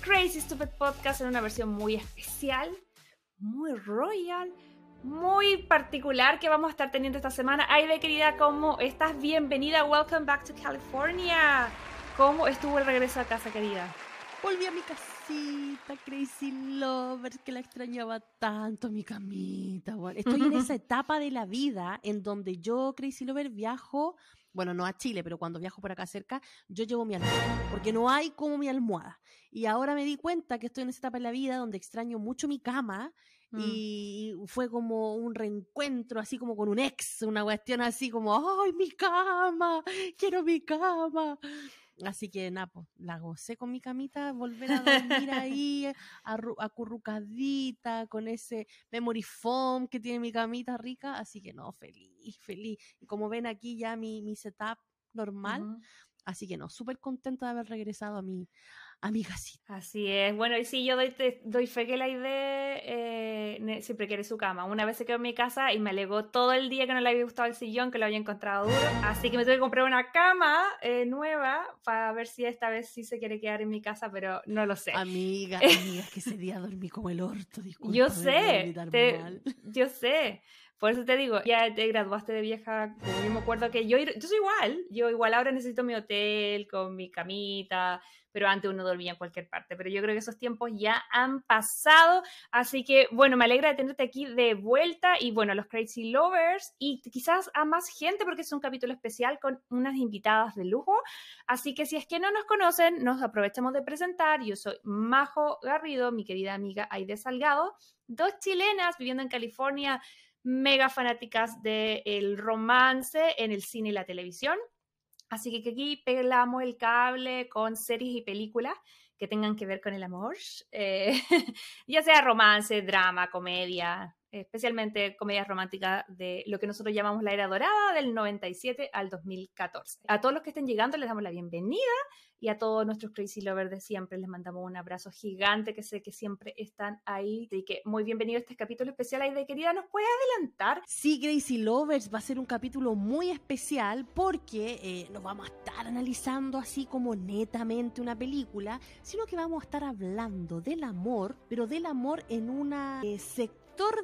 Crazy Stupid Podcast, en una versión muy especial, muy royal, muy particular que vamos a estar teniendo esta semana. Aide, querida, ¿cómo estás? Bienvenida. Welcome back to California. ¿Cómo estuvo el regreso a casa, querida? Volví a mi casita, Crazy Lovers, que la extrañaba tanto, mi camita. estoy en esa etapa de la vida en donde yo, Crazy Lover, viajo, bueno, no a Chile, pero cuando viajo por acá cerca, yo llevo mi almohada, porque no hay como mi almohada. Y ahora me di cuenta que estoy en esa etapa de la vida donde extraño mucho mi cama mm. y fue como un reencuentro, así como con un ex, una cuestión así como, ¡ay, mi cama! ¡Quiero mi cama! Así que nada, pues, la gocé con mi camita, volver a dormir ahí, acurrucadita, con ese memory foam que tiene mi camita rica. Así que no, feliz, feliz. Y como ven aquí ya mi, mi setup normal. Así que no, súper contenta de haber regresado a mi, amigasita. Así es. Bueno, y sí, yo doy, doy fe que la idea eh, siempre quiere su cama. Una vez se quedó en mi casa y me alegó todo el día que no le había gustado el sillón, que lo había encontrado duro. Así que me tuve que comprar una cama eh, nueva para ver si esta vez sí se quiere quedar en mi casa, pero no lo sé. Amiga, amiga, que ese día dormí como el orto, disculpa. Yo sé, yo sé. Por eso te digo, ya te graduaste de vieja, yo me acuerdo que yo, yo soy igual, yo igual ahora necesito mi hotel con mi camita, pero antes uno dormía en cualquier parte. Pero yo creo que esos tiempos ya han pasado. Así que, bueno, me alegra de tenerte aquí de vuelta y, bueno, los Crazy Lovers y quizás a más gente porque es un capítulo especial con unas invitadas de lujo. Así que si es que no nos conocen, nos aprovechamos de presentar. Yo soy Majo Garrido, mi querida amiga Aide Salgado, dos chilenas viviendo en California mega fanáticas del romance en el cine y la televisión. Así que aquí pelamos el cable con series y películas que tengan que ver con el amor, eh, ya sea romance, drama, comedia, especialmente comedias románticas de lo que nosotros llamamos la era dorada del 97 al 2014. A todos los que estén llegando les damos la bienvenida y a todos nuestros crazy lovers de siempre les mandamos un abrazo gigante que sé que siempre están ahí. Así que muy bienvenido a este capítulo especial. De querida, ¿nos puede adelantar? Sí, Crazy Lovers va a ser un capítulo muy especial porque eh, no vamos a estar analizando así como netamente una película, sino que vamos a estar hablando del amor, pero del amor en una eh,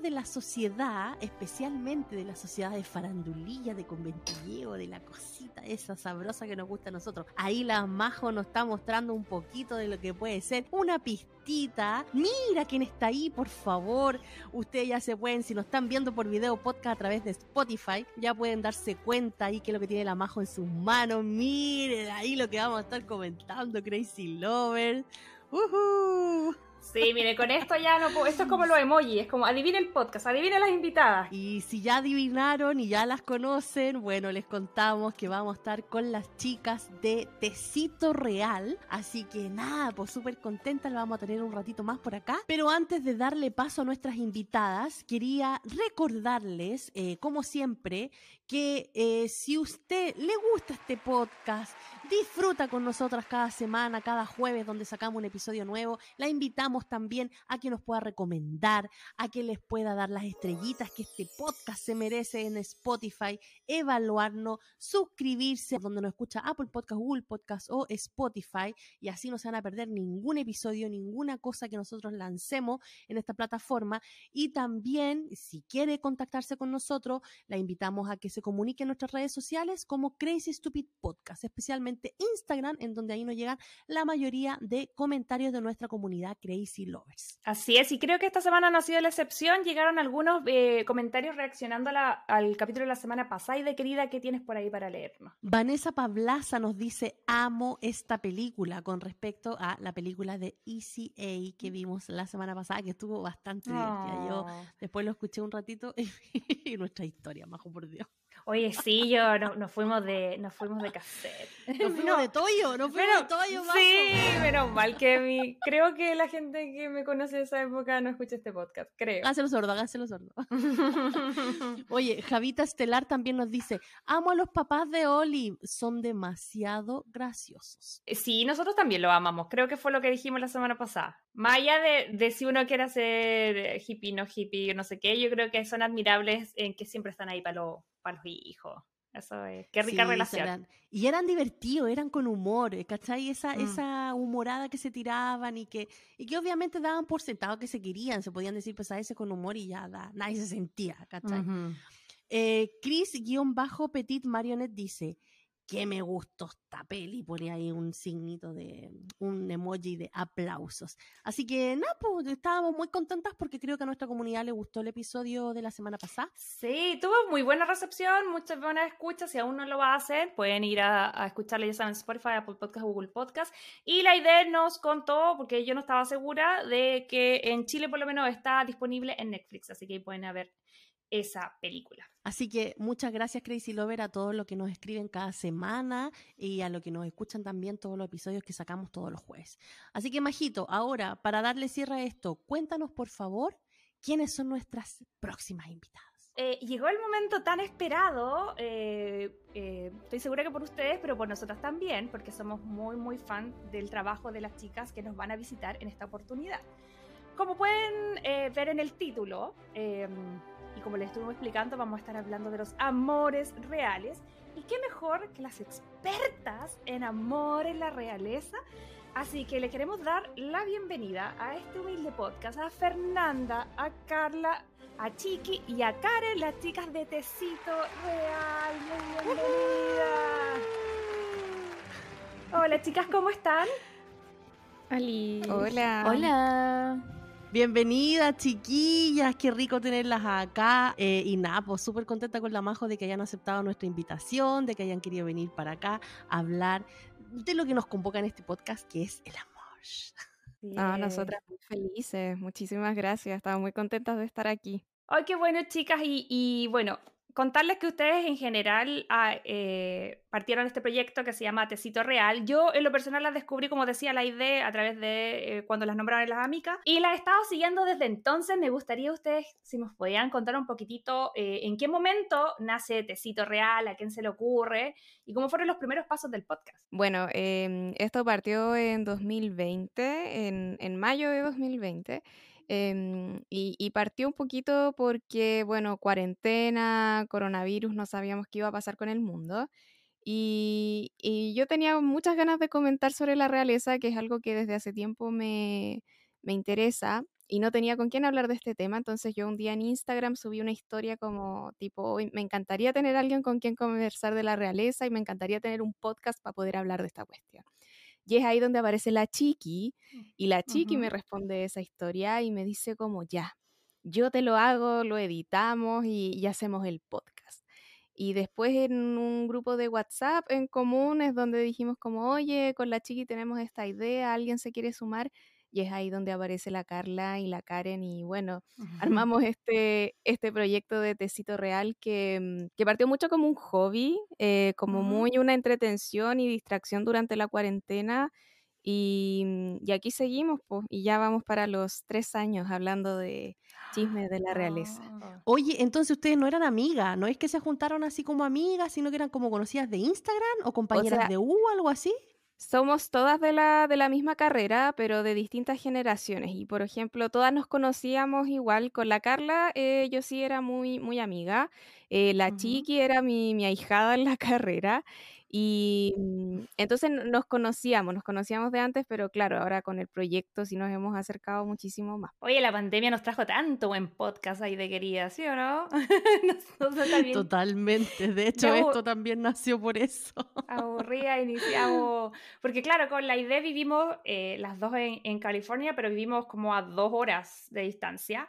de la sociedad, especialmente de la sociedad de farandulilla, de conventilleo, de la cosita esa sabrosa que nos gusta a nosotros. Ahí la Majo nos está mostrando un poquito de lo que puede ser una pistita. Mira quién está ahí, por favor. Ustedes ya se pueden, si nos están viendo por video podcast a través de Spotify, ya pueden darse cuenta ahí que es lo que tiene la Majo en sus manos. Miren ahí lo que vamos a estar comentando, Crazy Lovers. Uh Sí, mire, con esto ya no puedo. Esto es como los emojis, es como adivine el podcast, adivine las invitadas. Y si ya adivinaron y ya las conocen, bueno, les contamos que vamos a estar con las chicas de Tecito Real. Así que nada, pues súper contenta, la vamos a tener un ratito más por acá. Pero antes de darle paso a nuestras invitadas, quería recordarles, eh, como siempre, que eh, si usted le gusta este podcast, disfruta con nosotras cada semana, cada jueves donde sacamos un episodio nuevo, la invitamos también a que nos pueda recomendar, a que les pueda dar las estrellitas que este podcast se merece en Spotify, evaluarnos, suscribirse donde nos escucha Apple Podcast, Google Podcast o Spotify y así no se van a perder ningún episodio, ninguna cosa que nosotros lancemos en esta plataforma. Y también si quiere contactarse con nosotros, la invitamos a que se comunique en nuestras redes sociales como Crazy Stupid Podcast, especialmente Instagram, en donde ahí nos llegan la mayoría de comentarios de nuestra comunidad Crazy Lovers. Así es, y creo que esta semana no ha sido la excepción. Llegaron algunos eh, comentarios reaccionando al capítulo de la semana pasada y de querida, ¿qué tienes por ahí para leernos? Vanessa Pablaza nos dice, amo esta película con respecto a la película de ECA que vimos la semana pasada, que estuvo bastante divertida. Yo después lo escuché un ratito y nuestra historia, majo por Dios. Oye, sí, yo no, nos fuimos de nos fuimos de cassette. Nos fuimos de toyo, nos fuimos de toyo, Sí, menos mal que mi, creo que la gente que me conoce de esa época no escucha este podcast, creo. Hágaselo sordo, hágaselo sordo. Oye, Javita Estelar también nos dice, amo a los papás de Oli, son demasiado graciosos. Eh, sí, nosotros también lo amamos, creo que fue lo que dijimos la semana pasada. Más allá de, de si uno quiere ser hippie, no hippie, no sé qué, yo creo que son admirables en que siempre están ahí para los para los hijos. Eso es, qué rica Sí, relación. serán- Y eran divertidos, eran con humor, eh, ¿cachai? Esa, Mm. esa humorada que se tiraban y que, y que obviamente daban por sentado que se querían, se podían decir pues a ese con humor y ya da, nadie se sentía, ¿cachai? Ujú. Eh, Chris-Petit Marionette dice que me gustó esta peli, pone ahí un signito de, un emoji de aplausos. Así que nada, pues estábamos muy contentas porque creo que a nuestra comunidad le gustó el episodio de la semana pasada. Sí, tuvo muy buena recepción, muchas buenas escuchas. Si aún no lo hacer, pueden ir a, escucharlo ya saben, en Spotify, Apple Podcast, Google Podcast. Y la idea nos contó, porque yo no estaba segura, de que en Chile por lo menos está disponible en Netflix, así que pueden ver esa película. Así que muchas gracias Crazy Lover a todos los que nos escriben cada semana y a los que nos escuchan también todos los episodios que sacamos todos los jueves. Así que Majito, ahora para darle cierre a esto, cuéntanos por favor quiénes son nuestras próximas invitadas. Eh, llegó el momento tan esperado, eh, eh, estoy segura que por ustedes, pero por nosotras también, porque somos muy, muy fan del trabajo de las chicas que nos van a visitar en esta oportunidad. Como pueden eh, ver en el título, eh, y como les estuve explicando, vamos a estar hablando de los amores reales. Y qué mejor que las expertas en amor en la realeza. Así que le queremos dar la bienvenida a este humilde podcast a Fernanda, a Carla, a Chiqui y a Karen, las chicas de Tecito Real. Muy bienvenidas. Hola chicas, ¿cómo están? Hola. Hola. Bienvenidas, chiquillas, qué rico tenerlas acá. Eh, y nada, pues súper contenta con la Majo de que hayan aceptado nuestra invitación, de que hayan querido venir para acá a hablar de lo que nos convoca en este podcast, que es el amor. No, nosotras muy felices. Muchísimas gracias. Estamos muy contentas de estar aquí. Ay, qué bueno, chicas. Y, y bueno, contarles que ustedes en general ah, eh, partieron este proyecto que se llama Tecito Real. Yo en lo personal las descubrí, como decía la idea, a través de eh, cuando las nombraron las amigas. Y las he estado siguiendo desde entonces. Me gustaría ustedes, si nos podían contar un poquitito eh, en qué momento nace Tecito Real, a quién se le ocurre y cómo fueron los primeros pasos del podcast. Bueno, em, esto partió en 2020, en, en mayo de 2020. Em, y, partió un poquito porque, bueno, cuarentena, coronavirus, no sabíamos qué iba a pasar con el mundo. Y, y yo tenía muchas ganas de comentar sobre la realeza, que es algo que desde hace tiempo me, me interesa y no tenía con quién hablar de este tema, entonces yo un día en Instagram subí una historia como tipo, "Hoy me encantaría tener alguien con quien conversar de la realeza y me encantaría tener un podcast para poder hablar de esta cuestión. Y es ahí donde aparece la chiqui y la chiqui me responde esa historia y me dice como, ya, yo te lo hago, lo editamos y, y hacemos el podcast. Y después en un grupo de WhatsApp en común es donde dijimos como, oye, con la chiqui tenemos esta idea, alguien se quiere sumar. Y es ahí donde aparece la Carla y la Karen y bueno, armamos este, este proyecto de Tecito Real que, mm, que partió mucho como un hobby, eh, como muy una entretención y distracción durante la cuarentena. Y, mm, y aquí seguimos, pues, y ya vamos para los tres años hablando de chismes de la realeza. Oh. Oye, entonces ustedes no eran amigas, no es que se juntaron así como amigas, sino que eran como conocidas de Instagram o compañeras sea, de U o algo así. Somos todas de la, de la misma carrera, pero de distintas generaciones. Y por ejemplo, todas nos conocíamos igual. Con la Carla, eh, yo sí era muy, muy amiga. Eh, la Ujú. Chiqui era mi, mi ahijada en la carrera. Y mm, entonces nos conocíamos, nos conocíamos de antes, pero claro, ahora con el proyecto sí nos hemos acercado muchísimo más. Oye, la pandemia nos trajo tanto buen podcast ahí de querida, ¿sí o no? Nosotros también Totalmente. De hecho, Ya, esto también nació por eso. aburrida iniciamos. Porque claro, con la idea vivimos eh, las dos en, en California, pero vivimos como a dos horas de distancia.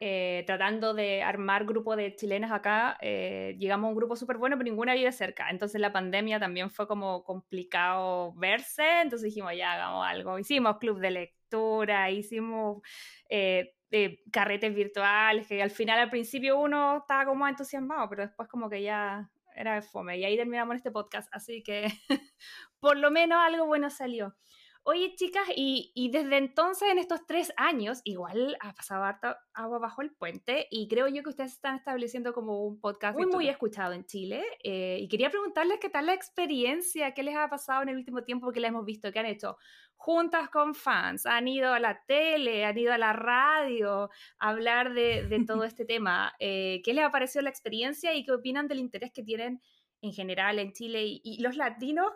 Eh, tratando de armar grupo de chilenas acá, eh, llegamos a un grupo súper bueno, pero ninguna vive cerca. Entonces la pandemia también fue como complicado verse, entonces dijimos, ya hagamos algo. Hicimos club de lectura, hicimos eh, eh, carretes virtuales, que al final al principio uno estaba como entusiasmado, pero después como que ya era de fome. Y ahí terminamos este podcast, así que por lo menos algo bueno salió. Oye, chicas, y, desde entonces, en estos tres años, igual ha pasado harta agua bajo el puente y creo yo que ustedes están estableciendo como un podcast muy, muy escuchado en Chile. Eh, y quería preguntarles qué tal la experiencia, qué les ha pasado en el último tiempo que la hemos visto, que han hecho juntas con fans, han ido a la tele, han ido a la radio a hablar de, todo este tema. Eh, ¿Qué les ha parecido la experiencia y qué opinan del interés que tienen en general en Chile y los latinos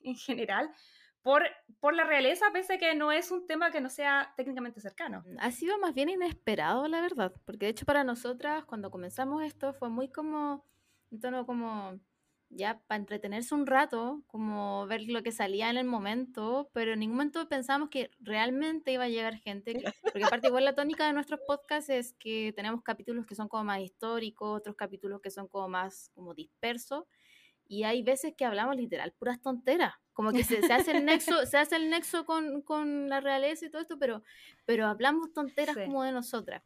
en general? Por, por la realeza, pese a que no es un tema que no sea técnicamente cercano. Mm, ha sido más bien inesperado, la verdad, porque de hecho para nosotras, cuando comenzamos esto, fue muy como, un tono como, ya para entretenerse un rato, como ver lo que salía en el momento, pero en ningún momento pensamos que realmente iba a llegar gente, porque aparte igual la tónica de nuestros podcasts es que tenemos capítulos que son como más históricos, otros capítulos que son como más como dispersos, y hay veces que hablamos literal puras tonteras, como que se, se hace el nexo, se hace el nexo con, con, la realeza y todo esto, pero, pero hablamos tonteras como de nosotras.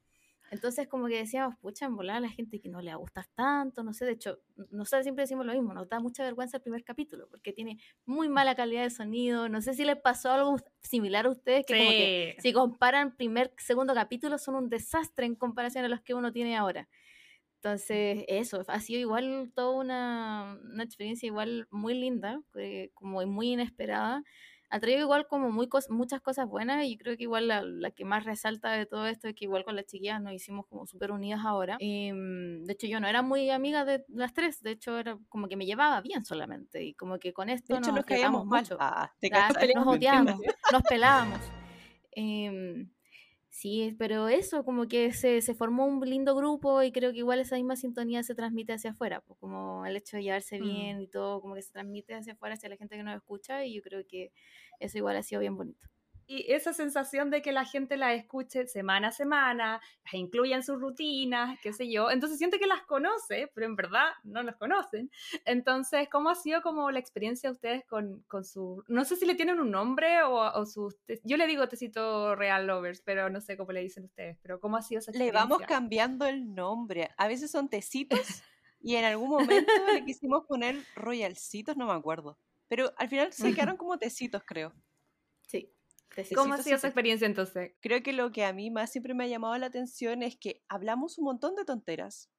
Entonces como que decíamos, pucha, en volar a la gente que no le va a gustar tanto, no sé, de hecho, nosotros siempre decimos lo mismo, nos da mucha vergüenza el primer capítulo, porque tiene muy mala calidad de sonido, no sé si les pasó algo similar a ustedes, que como que si comparan primer, segundo capítulo son un desastre en comparación a los que uno tiene ahora. Entonces, eso, ha sido igual toda una, una experiencia igual muy linda, eh, como muy inesperada. Ha traído igual como muy muchas cosas buenas y creo que igual la, que más resalta de todo esto es que igual con las chiquillas nos hicimos como súper unidas ahora. Mm, de hecho, yo no era muy amiga de las tres, de hecho era como que me llevaba bien solamente y como que con esto nos, nos caíamos mucho. Ah, nos odiamos, nos pelábamos. Em, Sí, pero eso, como que se, se, formó un lindo grupo y creo que igual esa misma sintonía se transmite hacia afuera, pues como el hecho de llevarse mm. bien y todo, como que se transmite hacia afuera, hacia la gente que nos escucha y yo creo que eso igual ha sido bien bonito y esa sensación de que la gente las escuche semana a semana, las incluya en sus rutinas, qué sé yo. Entonces siente que las conoce, pero en verdad no las conocen. Entonces, ¿cómo ha sido como la experiencia de ustedes con, con su... No sé si le tienen un nombre o, o sus... Yo le digo Tecito Real Lovers, pero no sé cómo le dicen ustedes, pero ¿cómo ha sido esa experiencia? Le vamos cambiando el nombre. A veces son Tecitos y en algún momento le quisimos poner Royalcitos, no me acuerdo. Pero al final se quedaron como Tecitos, creo. ¿Cómo ha sido esa experiencia entonces? Creo que lo que a mí más siempre me ha llamado la atención es que hablamos un montón de tonteras,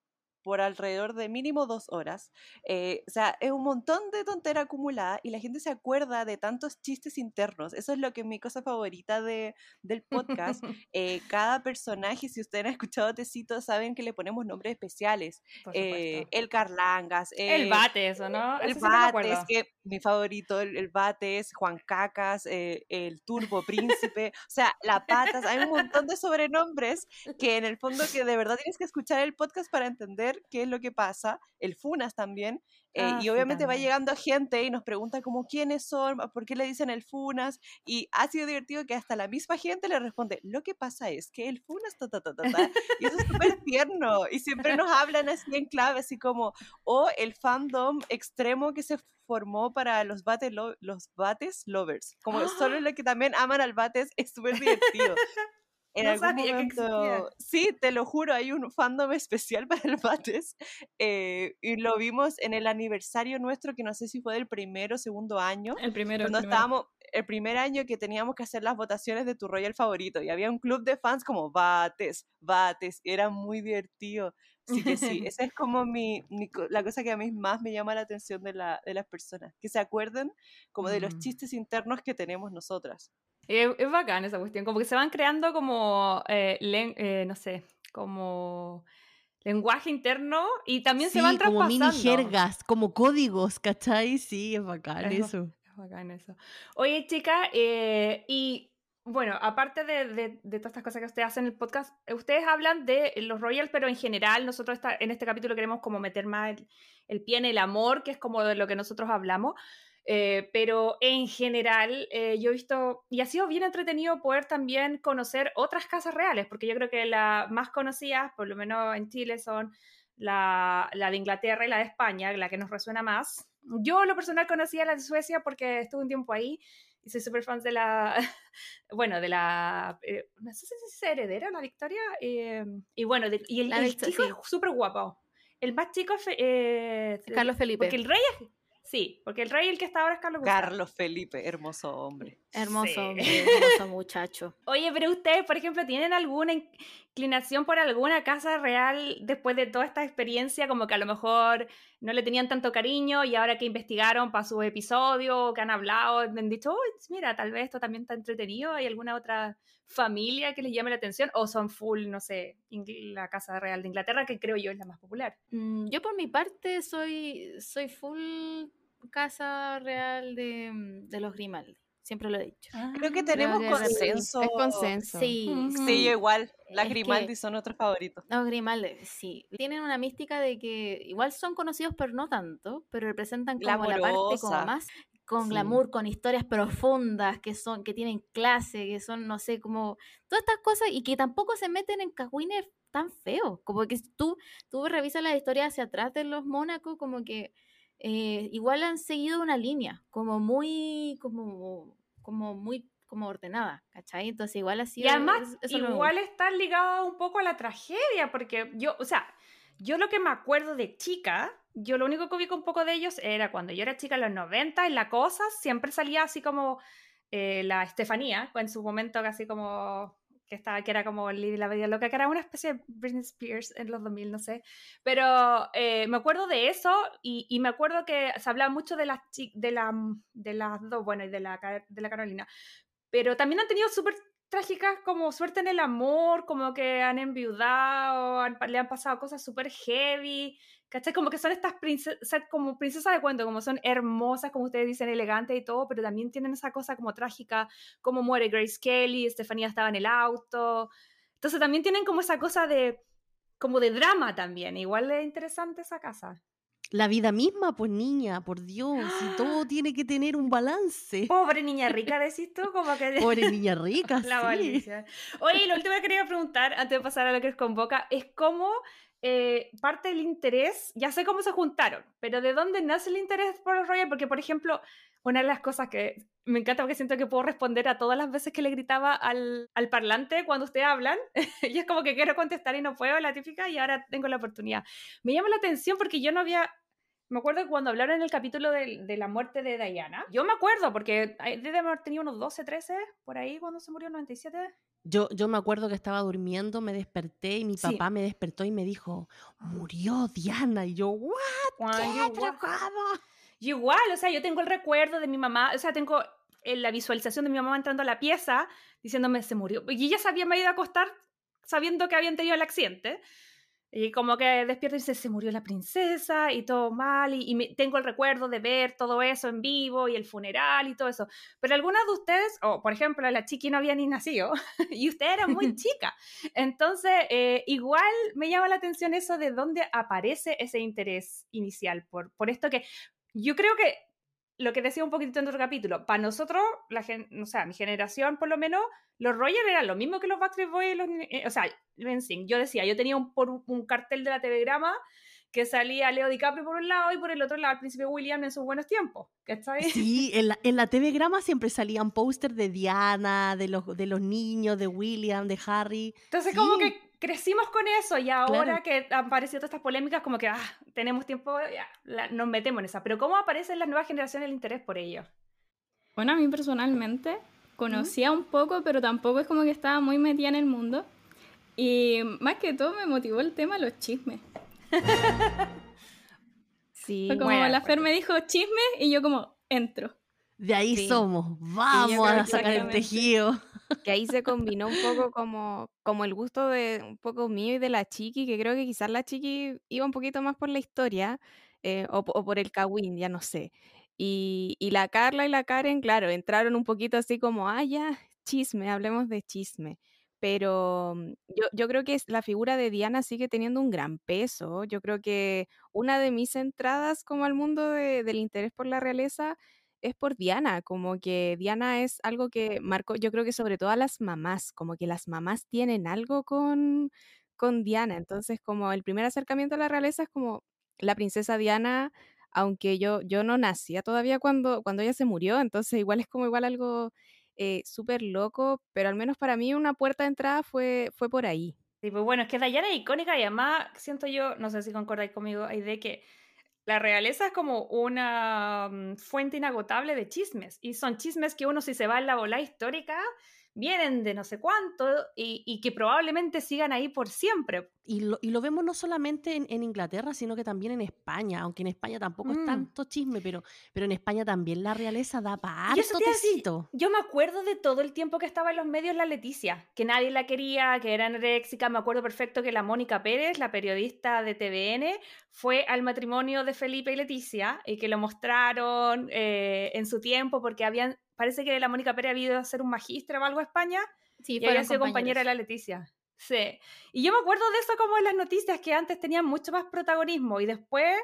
por alrededor de mínimo dos horas. Eh, o sea, es un montón de tontera acumulada y la gente se acuerda de tantos chistes internos. Eso es lo que es mi cosa favorita de, del podcast. Eh, cada personaje, si ustedes han escuchado Tecito, saben que le ponemos nombres especiales. Eh, el Carlangas. el Bates, ¿o no? El Bates, que mi favorito, el, Bates, Juan Cacas, el Turbo Príncipe. o sea, La Patas. Hay un montón de sobrenombres que en el fondo que de verdad tienes que escuchar el podcast para entender qué es lo que pasa, el FUNAS también, eh, ah, y obviamente va llegando gente y nos pregunta como quiénes son, por qué le dicen el FUNAS, y ha sido divertido que hasta la misma gente le responde, lo que pasa es que el FUNAS, ta, ta, ta, ta, y eso es súper tierno, y siempre nos hablan así en clave, así como, o el fandom extremo que se formó para los bates, los bates lovers, como solo lo que también aman al bates, es súper divertido. En algún momento, sí, te lo juro, hay un fandom especial para el Bates eh, y lo vimos en el aniversario nuestro, que no sé si fue del primero o segundo año. El primero. Cuando estábamos, el primer año que teníamos que hacer las votaciones de tu Royal favorito y había un club de fans como Bates, Bates, era muy divertido. Así que sí, esa es como mi, la cosa que a mí más me llama la atención de, la, de las personas, que se acuerden como de los chistes internos que tenemos nosotras. Es, bacán esa cuestión, como que se van creando como, eh, eh, no sé, como lenguaje interno y también se van traspasando. como mini jergas, como códigos, ¿cachai? Sí, es bacán eso. Es bacán eso. Oye, chica, eh, y bueno, aparte de, de, de, todas estas cosas que ustedes hacen en el podcast, ustedes hablan de los Royals, pero en general nosotros en este capítulo queremos como meter más el, el, pie en el amor, que es como de lo que nosotros hablamos. Eh, pero en general, eh, yo he visto, y ha sido bien entretenido poder también conocer otras casas reales, porque yo creo que las más conocidas, por lo menos en Chile, son la, la, de Inglaterra y la de España, la que nos resuena más. Yo, lo personal, conocía la de Suecia porque estuve un tiempo ahí y soy súper fan de la, bueno, de la, eh, no sé si es heredera, la Victoria, eh, y bueno, de- y el, el chico sí. es súper guapo. El más chico es eh, Carlos Felipe. Porque el rey es, sí, porque el rey el que está ahora es Carlos Gustavo. Carlos Felipe, hermoso hombre. Hermoso, Sí. hombre, hermoso muchacho. Oye, pero ustedes, por ejemplo, ¿tienen alguna inclinación por alguna casa real después de toda esta experiencia? Como que a lo mejor no le tenían tanto cariño y ahora que investigaron para su episodio, que han hablado, han dicho, "Uy, mira, tal vez esto también está entretenido. ¿Hay alguna otra familia que les llame la atención? ¿O son full, no sé, la casa real de Inglaterra, que creo yo es la más popular? Mm, Yo por mi parte soy, soy full casa real de, mm, de los Grimaldi. Siempre lo he dicho. Creo que tenemos que consenso. Es consenso. Sí. Sí, yo igual. Las Es Grimaldi que- son otros favoritos. Los Grimaldi, sí. Tienen una mística de que igual son conocidos, pero no tanto, pero representan como la parte como más con Sí. glamour, con historias profundas, que son, que tienen clase, que son, no sé, como todas estas cosas y que tampoco se meten en cagüines tan feos. Como que tú, tú revisas la historia hacia atrás de los Mónaco, como que eh, igual han seguido una línea, como muy, como, como muy, como ordenada, ¿cachai? Entonces igual ha Y además, es- igual gusta. está ligado un poco a la tragedia, porque yo, o sea, yo lo que me acuerdo de chica, yo lo único que ubico un poco de ellos era cuando yo era chica en los 90, en La Cosa, siempre salía así como eh, la Estefanía, en su momento casi como que estaba, que era como Lily la Bella Loca, que era una especie de Britney Spears en los 2000, no sé. Pero eh, me acuerdo de eso y, y me acuerdo que se hablaba mucho de las, de la, de las dos, bueno, y de la, de la Carolina. Pero también han tenido súper trágicas como suerte en el amor, como que han enviudado, le han pasado cosas súper heavy, ¿cachai? Como que son estas princesas, como princesas de cuento, como son hermosas, como ustedes dicen, elegantes y todo, pero también tienen esa cosa como trágica, como muere Grace Kelly, Estefanía estaba en el auto. Entonces también tienen como esa cosa de, como de drama también, igual es interesante esa casa. La vida misma, pues niña, por Dios, y todo tiene que tener un balance. Pobre niña rica, decís tú, como que... Pobre niña rica, La sí. malicia. Oye, lo último que quería preguntar, antes de pasar a lo que os convoca, es cómo eh, parte del interés, ya sé cómo se juntaron, pero ¿de dónde nace el interés por el Royal? Porque, por ejemplo, una de las cosas que me encanta porque siento que puedo responder a todas las veces que le gritaba al, al parlante cuando ustedes hablan, y es como que quiero contestar y no puedo, la típica, y ahora tengo la oportunidad. Me llama la atención porque yo no había... Me acuerdo que cuando hablaron en el capítulo de, de la muerte de Diana, yo me acuerdo porque debe haber tenido unos 12, 13 por ahí cuando se murió en 97. Yo, yo me acuerdo que estaba durmiendo, me desperté y mi Sí. papá me despertó y me dijo, murió Diana. Y yo, ¿what? Juan, ¿Qué? yo ¿Pero igual, cómo?". yo igual, o sea, yo tengo el recuerdo de mi mamá, o sea, tengo eh, la visualización de mi mamá entrando a la pieza diciéndome se murió. Y ella sabía, me iba a acostar sabiendo que habían tenido el accidente. Y como que despierta y dice, se murió la princesa y todo mal. Y, y me- tengo el recuerdo de ver todo eso en vivo y el funeral y todo eso. Pero algunas de ustedes, o por ejemplo, la chiqui no había ni nacido y usted era muy chica. Entonces, eh, igual me llama la atención eso de dónde aparece ese interés inicial por, por esto que yo creo que lo que decía un poquitito en otro capítulo, para nosotros, la gen- o sea, mi generación por lo menos, los Royals eran lo mismo que los Backstreet Boys, los, eh, o sea, NSYNC. Yo decía, yo tenía un, por un, un cartel de la telegrama que salía Leo DiCaprio por un lado y por el otro lado al príncipe William en sus buenos tiempos, ¿cachai? Sí, en la, en la TV Grama siempre salían pósters de Diana, de los, de los niños, de William, de Harry. Entonces como que crecimos con eso y ahora Claro. que han aparecido todas estas polémicas, como que ah, tenemos tiempo, ya, la- nos metemos en esa. Pero ¿cómo aparece en las nuevas generaciones el interés por ello? Bueno, a mí personalmente conocía un poco, pero tampoco es como que estaba muy metida en el mundo. Y más que todo me motivó el tema los chismes. Sí, Fue como bueno, la Fer bueno. me dijo chismes y yo como entro. De ahí Sí. somos, vamos a sacar el tejido. Que ahí se combinó un poco como, como el gusto de un poco mío y de la chiqui, que creo que quizás la chiqui iba un poquito más por la historia eh, o, por el Kawin, ya no sé. Y, y la Carla y la Karen, claro, entraron un poquito así como, ah, ya, chisme, hablemos de chisme. Pero mm, yo, yo creo que la figura de Diana sigue teniendo un gran peso. Yo creo que una de mis entradas como al mundo de- del interés por la realeza es por Diana, como que Diana es algo que marcó, yo creo que sobre todo a las mamás, como que las mamás tienen algo con, con Diana, entonces como el primer acercamiento a la realeza es como la princesa Diana aunque yo, yo no nacía todavía cuando, cuando ella se murió, entonces igual es como igual algo eh, súper loco, pero al menos para mí una puerta de entrada fue, fue por ahí. Sí, pues bueno, es que Diana es icónica y además siento yo, no sé si concordáis conmigo, hay de que la realeza es como una mm, fuente inagotable de chismes y son chismes que uno si se va en la bola histórica vienen de no sé cuánto y, y que probablemente sigan ahí por siempre. Y lo, y lo vemos no solamente en, en Inglaterra, sino que también en España, aunque en España tampoco es Mm. tanto chisme, pero, pero en España también la realeza da para harto tecito. Yo me acuerdo de todo el tiempo que estaba en los medios la Leticia, que nadie la quería, que era anoréxica. Me acuerdo perfecto que la Mónica Pérez, la periodista de TVN, fue al matrimonio de Felipe y Leticia y que lo mostraron eh, en su tiempo porque habían, parece que la Mónica Pérez había ido a hacer un magíster o algo a España Sí, y había sido compañera de la Leticia. Sí. Y yo me acuerdo de eso como en las noticias, que antes tenían mucho más protagonismo y después,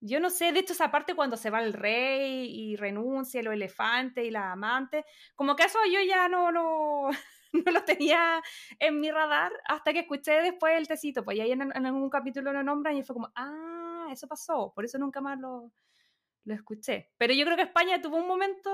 yo no sé, de hecho esa parte cuando se va el rey y renuncia, los elefantes y las amantes, como que eso yo ya no, no, no lo tenía en mi radar hasta que escuché después el tecito, pues y ahí en, en algún capítulo lo nombran y fue como, ah, eso pasó, por eso nunca más lo, lo escuché. Pero yo creo que España tuvo un momento...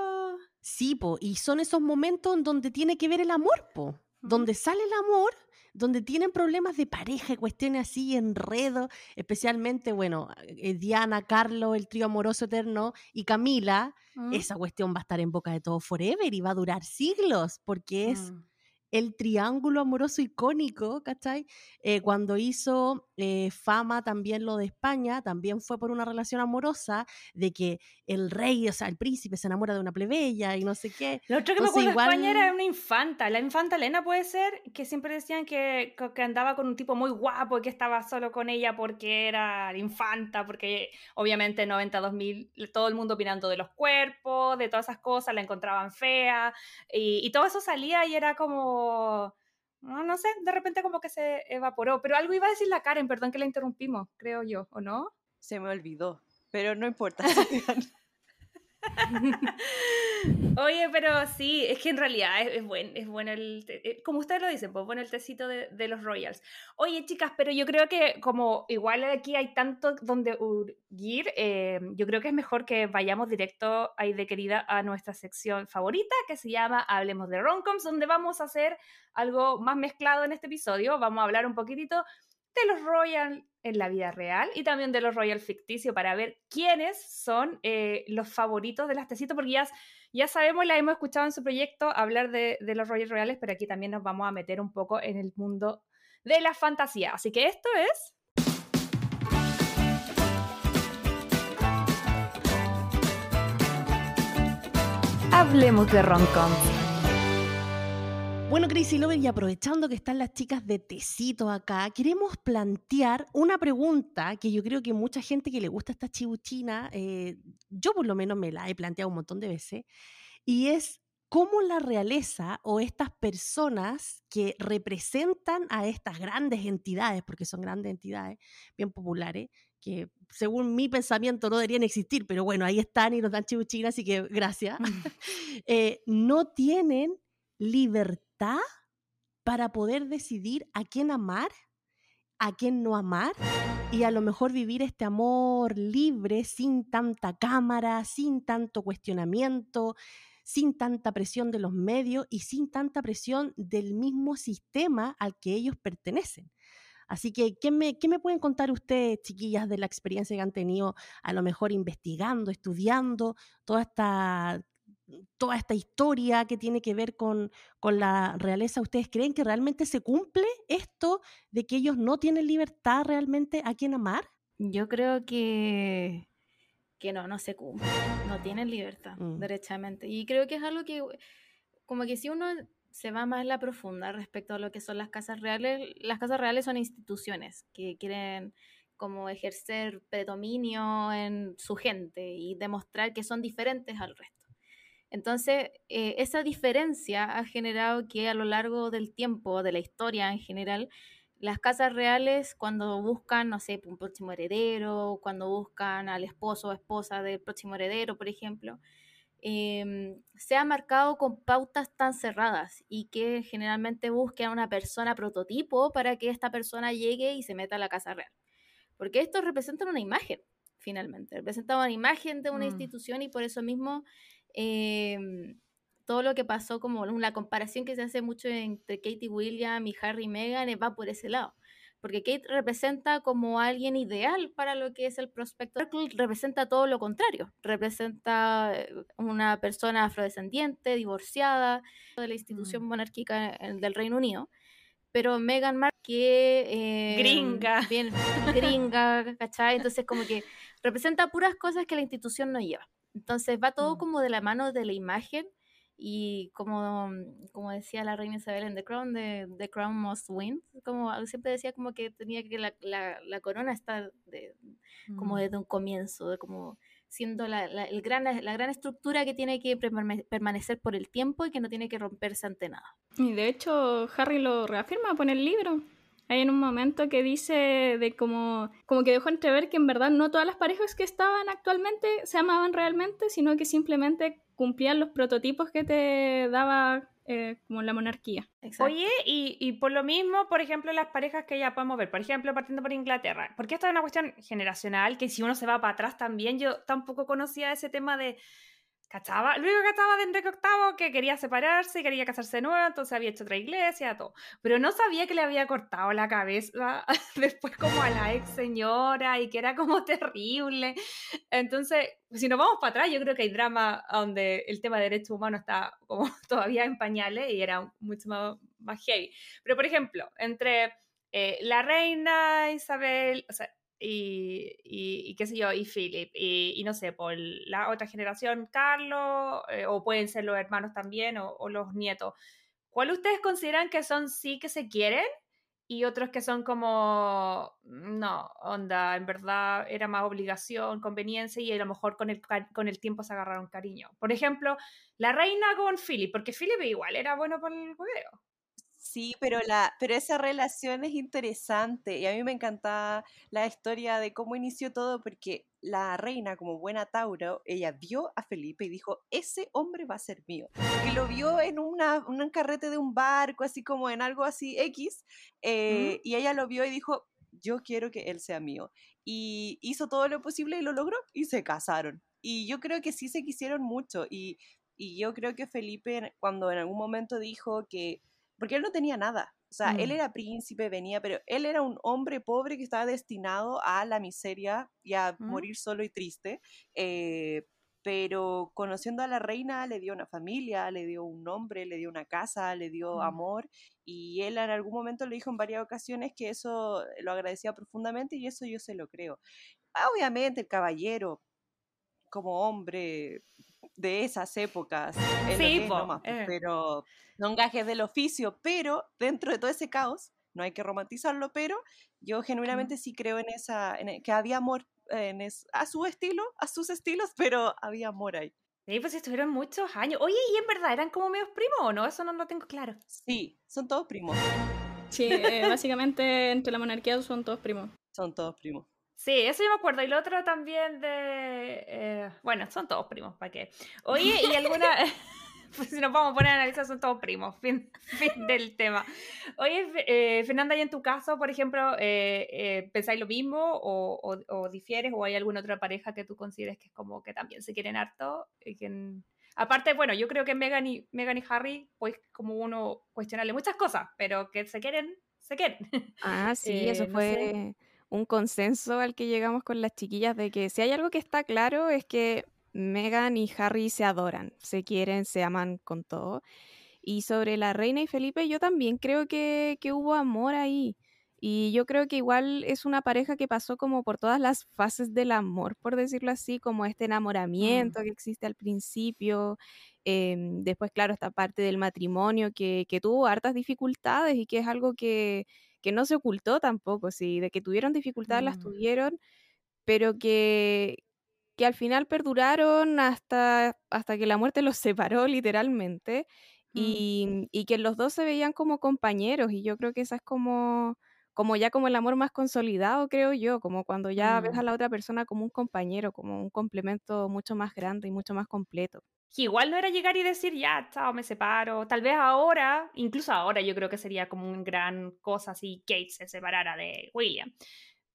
Sí, po, y son esos momentos en donde tiene que ver el amor, po, donde sale el amor, donde tienen problemas de pareja y cuestiones así, enredo, especialmente, bueno, eh, Diana, Carlos, el trío amoroso eterno y Camila, ¿Mm? esa cuestión va a estar en boca de todo forever y va a durar siglos, porque es Mm. El triángulo amoroso icónico, ¿cachai? Eh, cuando hizo eh, fama también lo de España, también fue por una relación amorosa, de que el rey, o sea, el príncipe se enamora de una plebeya y no sé qué. Lo otro que me Entonces, acuerdo de España igual- era una infanta. La infanta Elena puede ser que siempre decían que, que- andaba con un tipo muy guapo y que estaba solo con ella porque era infanta, porque obviamente en 90 2000 todo el mundo opinando de los cuerpos, de todas esas cosas, la encontraban fea y, y todo eso salía y era como. No, no sé, de repente como que se evaporó. Pero algo iba a decir la Karen, perdón que la interrumpimos, creo yo, ¿o no? Se me olvidó. Pero no importa. Oye, pero sí, es que en realidad es, es buen, es bueno el, eh, como ustedes lo dicen, pues bueno el tecito de, los Royals. Oye, chicas, pero yo creo que como igual aquí hay tanto donde huir, eh, yo creo que es mejor que vayamos directo ahí de querida a nuestra sección favorita que se llama Hablemos de Romcoms, donde vamos a hacer algo más mezclado en este episodio. Vamos a hablar un poquitito de los Royal en la vida real y también de los Royal ficticio para ver quiénes son eh, los favoritos de las tecitos, porque ya, ya sabemos, la hemos escuchado en su proyecto hablar de, de los Royal reales, pero aquí también nos vamos a meter un poco en el mundo de la fantasía. Así que esto es... Hablemos de Romcoms. Bueno, Crazy Lover, y aprovechando que están las chicas de Tecito acá, queremos plantear una pregunta que yo creo que mucha gente que le gusta esta chibuchina, eh, yo por lo menos me la he planteado un montón de veces, y es cómo la realeza o estas personas que representan a estas grandes entidades, porque son grandes entidades bien populares, que según mi pensamiento no deberían existir, pero bueno, ahí están y nos dan chibuchina, así que gracias, eh, no tienen libertad para poder decidir a quién amar, a quién no amar y a lo mejor vivir este amor libre, sin tanta cámara, sin tanto cuestionamiento, sin tanta presión de los medios y sin tanta presión del mismo sistema al que ellos pertenecen. Así que, ¿qué me, qué me pueden contar ustedes, chiquillas, de la experiencia que han tenido, a lo mejor investigando, estudiando toda esta, toda esta historia que tiene que ver con, con la realeza? ¿Ustedes creen que realmente se cumple esto de que ellos no tienen libertad realmente a quién amar? Yo creo que, que no, no se cumple. No tienen libertad, Mm. derechamente. Y creo que es algo que, como que si uno se va más en la profunda respecto a lo que son las casas reales, las casas reales son instituciones que quieren como ejercer predominio en su gente y demostrar que son diferentes al resto. Entonces, eh, esa diferencia ha generado que a lo largo del tiempo, de la historia en general, las casas reales cuando buscan, no sé, un próximo heredero, cuando buscan al esposo o esposa del próximo heredero, por ejemplo, em, se ha marcado con pautas tan cerradas y que generalmente busquen a una persona prototipo para que esta persona llegue y se meta a la casa real. Porque estos representan una imagen. finalmente. Representa una imagen de una Mm. institución y por eso mismo em, todo lo que pasó, como la comparación que se hace mucho entre Katie William y Harry y Meghan, eh, va por ese lado. Porque Kate representa como alguien ideal para lo que es el prospecto. Representa todo lo contrario. Representa eh, una persona afrodescendiente, divorciada de la institución Mm. monárquica eh, del Reino Unido. Pero Meghan Markle, que... eh, Gringa. Bien, gringa, ¿cachai? Entonces como que representa puras cosas que la institución no lleva. Entonces va todo Mm. como de la mano de la imagen y como, como decía la reina Isabel en The Crown, de The Crown must win, como siempre decía como que tenía que la, la, la corona estar de, como Mm. desde un comienzo, de como siendo la, la, el gran, la gran estructura que tiene que permane- permanecer por el tiempo y que no tiene que romperse ante nada. Y de hecho, Harry lo reafirma por el libro. Hay en un momento que dice de como, como que dejó entrever que en verdad no todas las parejas que estaban actualmente se amaban realmente, sino que simplemente cumplían los prototipos que te daba eh, como la monarquía. Exacto. Oye, y, y por lo mismo, por ejemplo, las parejas que ya podemos ver, por ejemplo, partiendo por Inglaterra, porque esto es una cuestión generacional, que si uno se va para atrás también, yo tampoco conocía ese tema de, ¿cachaba? Lo único cachaba de Enrique VIII, que quería separarse, quería casarse de nuevo, entonces había hecho otra iglesia, todo, pero no sabía que le había cortado la cabeza después como a la ex señora y que era como terrible. Entonces, si nos vamos para atrás, yo creo que hay drama donde el tema de derechos humanos está como todavía en pañales y era mucho más, más heavy. Pero, por ejemplo, entre eh, la reina Isabel, y, y, y qué sé yo, y Philip, y, no sé, por la otra generación, Carlos, eh, o pueden ser los hermanos también, o, los nietos. ¿Cuál ustedes consideran que son sí que se quieren? y otros que son como, no, onda, en verdad era más obligación, conveniencia y a lo mejor con el, con el tiempo se agarraron cariño. Por ejemplo, la reina con Philip, porque Philip igual era bueno por el hueveo. Sí, pero, la, pero esa relación es interesante y a mí me encanta la historia de cómo inició todo porque la reina, como buena Tauro, ella vio a Felipe y dijo, ese hombre va a ser mío. Que lo vio en una, un carrete de un barco, así como en algo así X, eh, y ella lo vio y dijo, yo quiero que él sea mío. Y hizo todo lo posible y lo logró y se casaron. Y yo creo que sí se quisieron mucho y, y yo creo que Felipe cuando en algún momento dijo que porque él no tenía nada. O sea, él Mm. era príncipe, venía, pero él era un hombre pobre que estaba destinado a la miseria y a Mm. morir solo y triste. eh, pero conociendo a la reina le dio una familia, le dio un nombre, le dio una casa, le dio Mm. amor y él en algún momento le dijo en varias ocasiones que eso lo agradecía profundamente y eso yo se lo creo. Obviamente el caballero como hombre de esas épocas, es lo Sí, que es nomás, pues, eh. pero son gajes del oficio, pero dentro de todo ese caos, no hay que romantizarlo, pero yo genuinamente sí creo en esa, en e- que había amor en es- a su estilo, a sus estilos, pero había amor ahí. Sí, pues estuvieron muchos años. Oye, ¿y en verdad eran como medios primos o no? Eso no lo tengo claro. Sí, son todos primos, Sí, eh, básicamente entre la monarquía son todos primos. son todos primos. Sí, eso yo me acuerdo. Y lo otro también de... eh, bueno, son todos primos, ¿para qué? Oye, ¿y alguna... pues si nos vamos a poner a analizar, son todos primos. Fin, fin del tema. Oye, eh, Fernanda, y en tu caso, por ejemplo, eh, eh, ¿pensáis lo mismo o, o- o difieres? ¿O hay alguna otra pareja que tú consideres que es como que también se quieren harto? Y que... Aparte, bueno, yo creo que Meghan y, Meghan y Harry, pues como uno cuestionarle muchas cosas, pero que se quieren, se quieren. Ah, sí, Eh, eso no fue sé. Un consenso al que llegamos con las chiquillas de que si hay algo que está claro es que Meghan y Harry se adoran, se quieren, se aman con todo. Y sobre la reina y Felipe, yo también creo que, que hubo amor ahí. Y yo creo que igual es una pareja que pasó como por todas las fases del amor, por decirlo así, como este enamoramiento que existe al principio. em, después, claro, esta parte del matrimonio que, que tuvo hartas dificultades y que es algo que, que no se ocultó tampoco, sí, de que tuvieron dificultades, las Mm. tuvieron, pero que, que al final perduraron hasta, hasta que la muerte los separó literalmente Mm. y, y que los dos se veían como compañeros y yo creo que esa es como, como ya como el amor más consolidado, creo yo, como cuando ya ves Mm. a la otra persona como un compañero, como un complemento mucho más grande y mucho más completo. que igual no era llegar y decir, ya, chao, me separo. Tal vez ahora, incluso ahora yo creo que sería como una gran cosa si Kate se separara de William.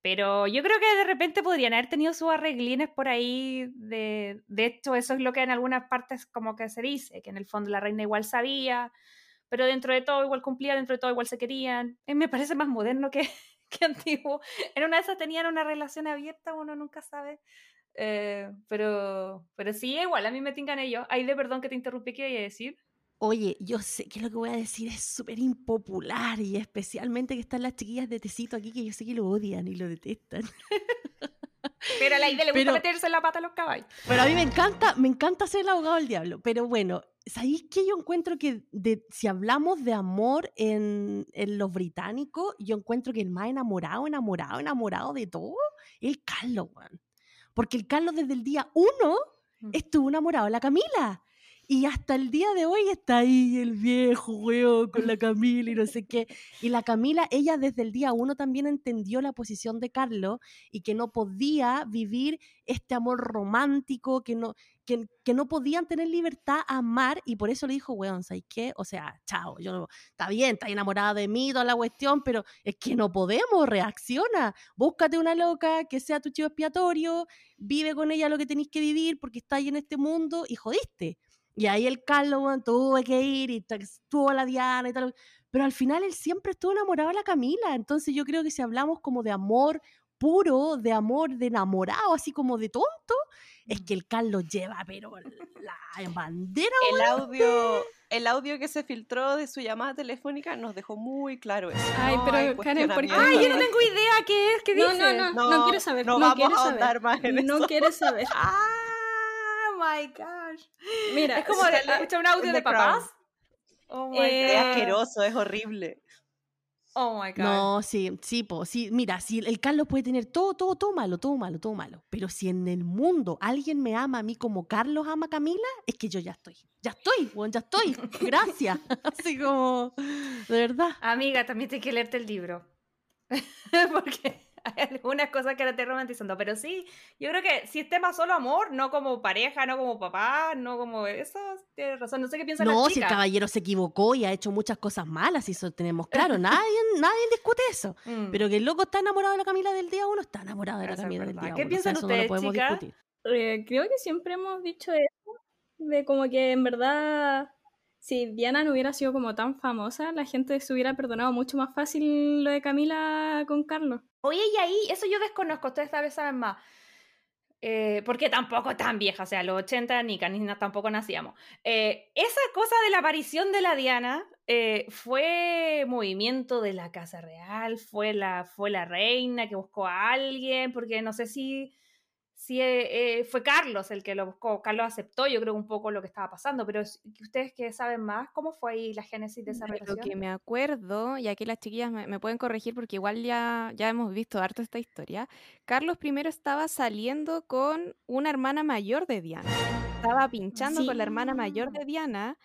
Pero yo creo que de repente podrían haber tenido sus arreglines por ahí. De, de hecho, eso es lo que en algunas partes como que se dice, que en el fondo la reina igual sabía, pero dentro de todo igual cumplía, dentro de todo igual se querían. Eh, me parece más moderno que, que antiguo. En una de esas tenían una relación abierta, uno nunca sabe. Eh, pero, pero sí, igual, a mí me tingan ellos. Ay, de perdón que te interrumpí, ¿qué iba a decir? Oye, yo sé que lo que voy a decir es súper impopular y especialmente que están las chiquillas de tecito aquí que yo sé que lo odian y lo detestan. Pero a la idea le gusta Pero- meterse en la pata a los caballos. Pero a mí me encanta, me encanta ser el abogado del diablo. Pero bueno, ¿sabéis que yo encuentro que de- si hablamos de amor en, en los británicos, yo encuentro que el más enamorado, enamorado, enamorado de todo, es el Carlos. Porque el Carlos desde el día uno Mm. estuvo enamorado de la Camila. Y hasta el día de hoy está ahí el viejo, weón, con la Camila y no sé qué. Y la Camila, ella desde el día uno también entendió la posición de Carlos y que no podía vivir este amor romántico, que no, que, que no podían tener libertad a amar y por eso le dijo, weón, ¿sabes qué? O sea, chao, yo está bien, está enamorada de mí, toda la cuestión, pero es que no podemos, reacciona, búscate una loca que sea tu chivo expiatorio, vive con ella lo que tenéis que vivir porque está ahí en este mundo y jodiste. Y ahí el Carlos, weón, tuvo que ir y estuvo la Diana y tal. Pero al final él siempre estuvo enamorado de la Camila. Entonces yo creo que si hablamos como de amor puro, de amor de enamorado, así como de tonto, es que el Carlos lleva, pero la bandera. El audio, el audio que se filtró de su llamada telefónica nos dejó muy claro eso. Ay, No pero, Karen, ¿por qué? Ay, yo no tengo idea qué es, qué No, dice. no, no, No, no, quieres saber. no No, vamos quieres a saber. más en No eso. quieres saber. Ah, my gosh. Mira, Es como escuchar un audio de papás. Oh my Eh, Es god. asqueroso, es horrible. Oh my god. No, sí, sí, po, sí. Mira, si el Carlos puede tener todo, todo, todo malo, todo malo, todo malo. Pero si en el mundo alguien me ama a mí como Carlos ama a Camila, es que yo ya estoy. Ya estoy, weón, ya estoy. Gracias. Así como, de verdad. Amiga, también tienes que leerte el libro. Porque hay algunas cosas que la estoy romantizando. Pero sí, yo creo que si es tema solo amor, no como pareja, no como papá, no como eso, tienes razón. No sé qué piensan No, las si el caballero se equivocó y ha hecho muchas cosas malas, y eso tenemos claro. Nadie, nadie discute eso. Mm. Pero que el loco está enamorado de la Camila del día uno, está enamorado de la Eso Camila del día ¿Qué uno. piensan no lo ustedes, podemos chicas? discutir. Eh, creo que siempre hemos dicho eso, de como que en verdad, si Diana no hubiera sido como tan famosa, la gente se hubiera perdonado mucho más fácil lo de Camila con Carlos. Oye, y ahí, eso yo desconozco, ustedes tal vez saben más. Eh, porque tampoco tan vieja, o sea, los 80 ni ni na- tampoco nacíamos. Eh, esa cosa de la aparición de la Diana eh, fue movimiento de la Casa Real, fue la, fue la reina que buscó a alguien, porque no sé si, si eh, eh, fue Carlos el que lo buscó. Carlos aceptó, yo creo, un poco lo que estaba pasando, pero ustedes que saben más, ¿cómo fue ahí la génesis de esa De lo relación? que me acuerdo, y aquí las chiquillas me, me pueden corregir porque igual ya, ya hemos visto harto esta historia, Carlos primero estaba saliendo con una hermana mayor de Diana. Estaba pinchando con la hermana mayor de Diana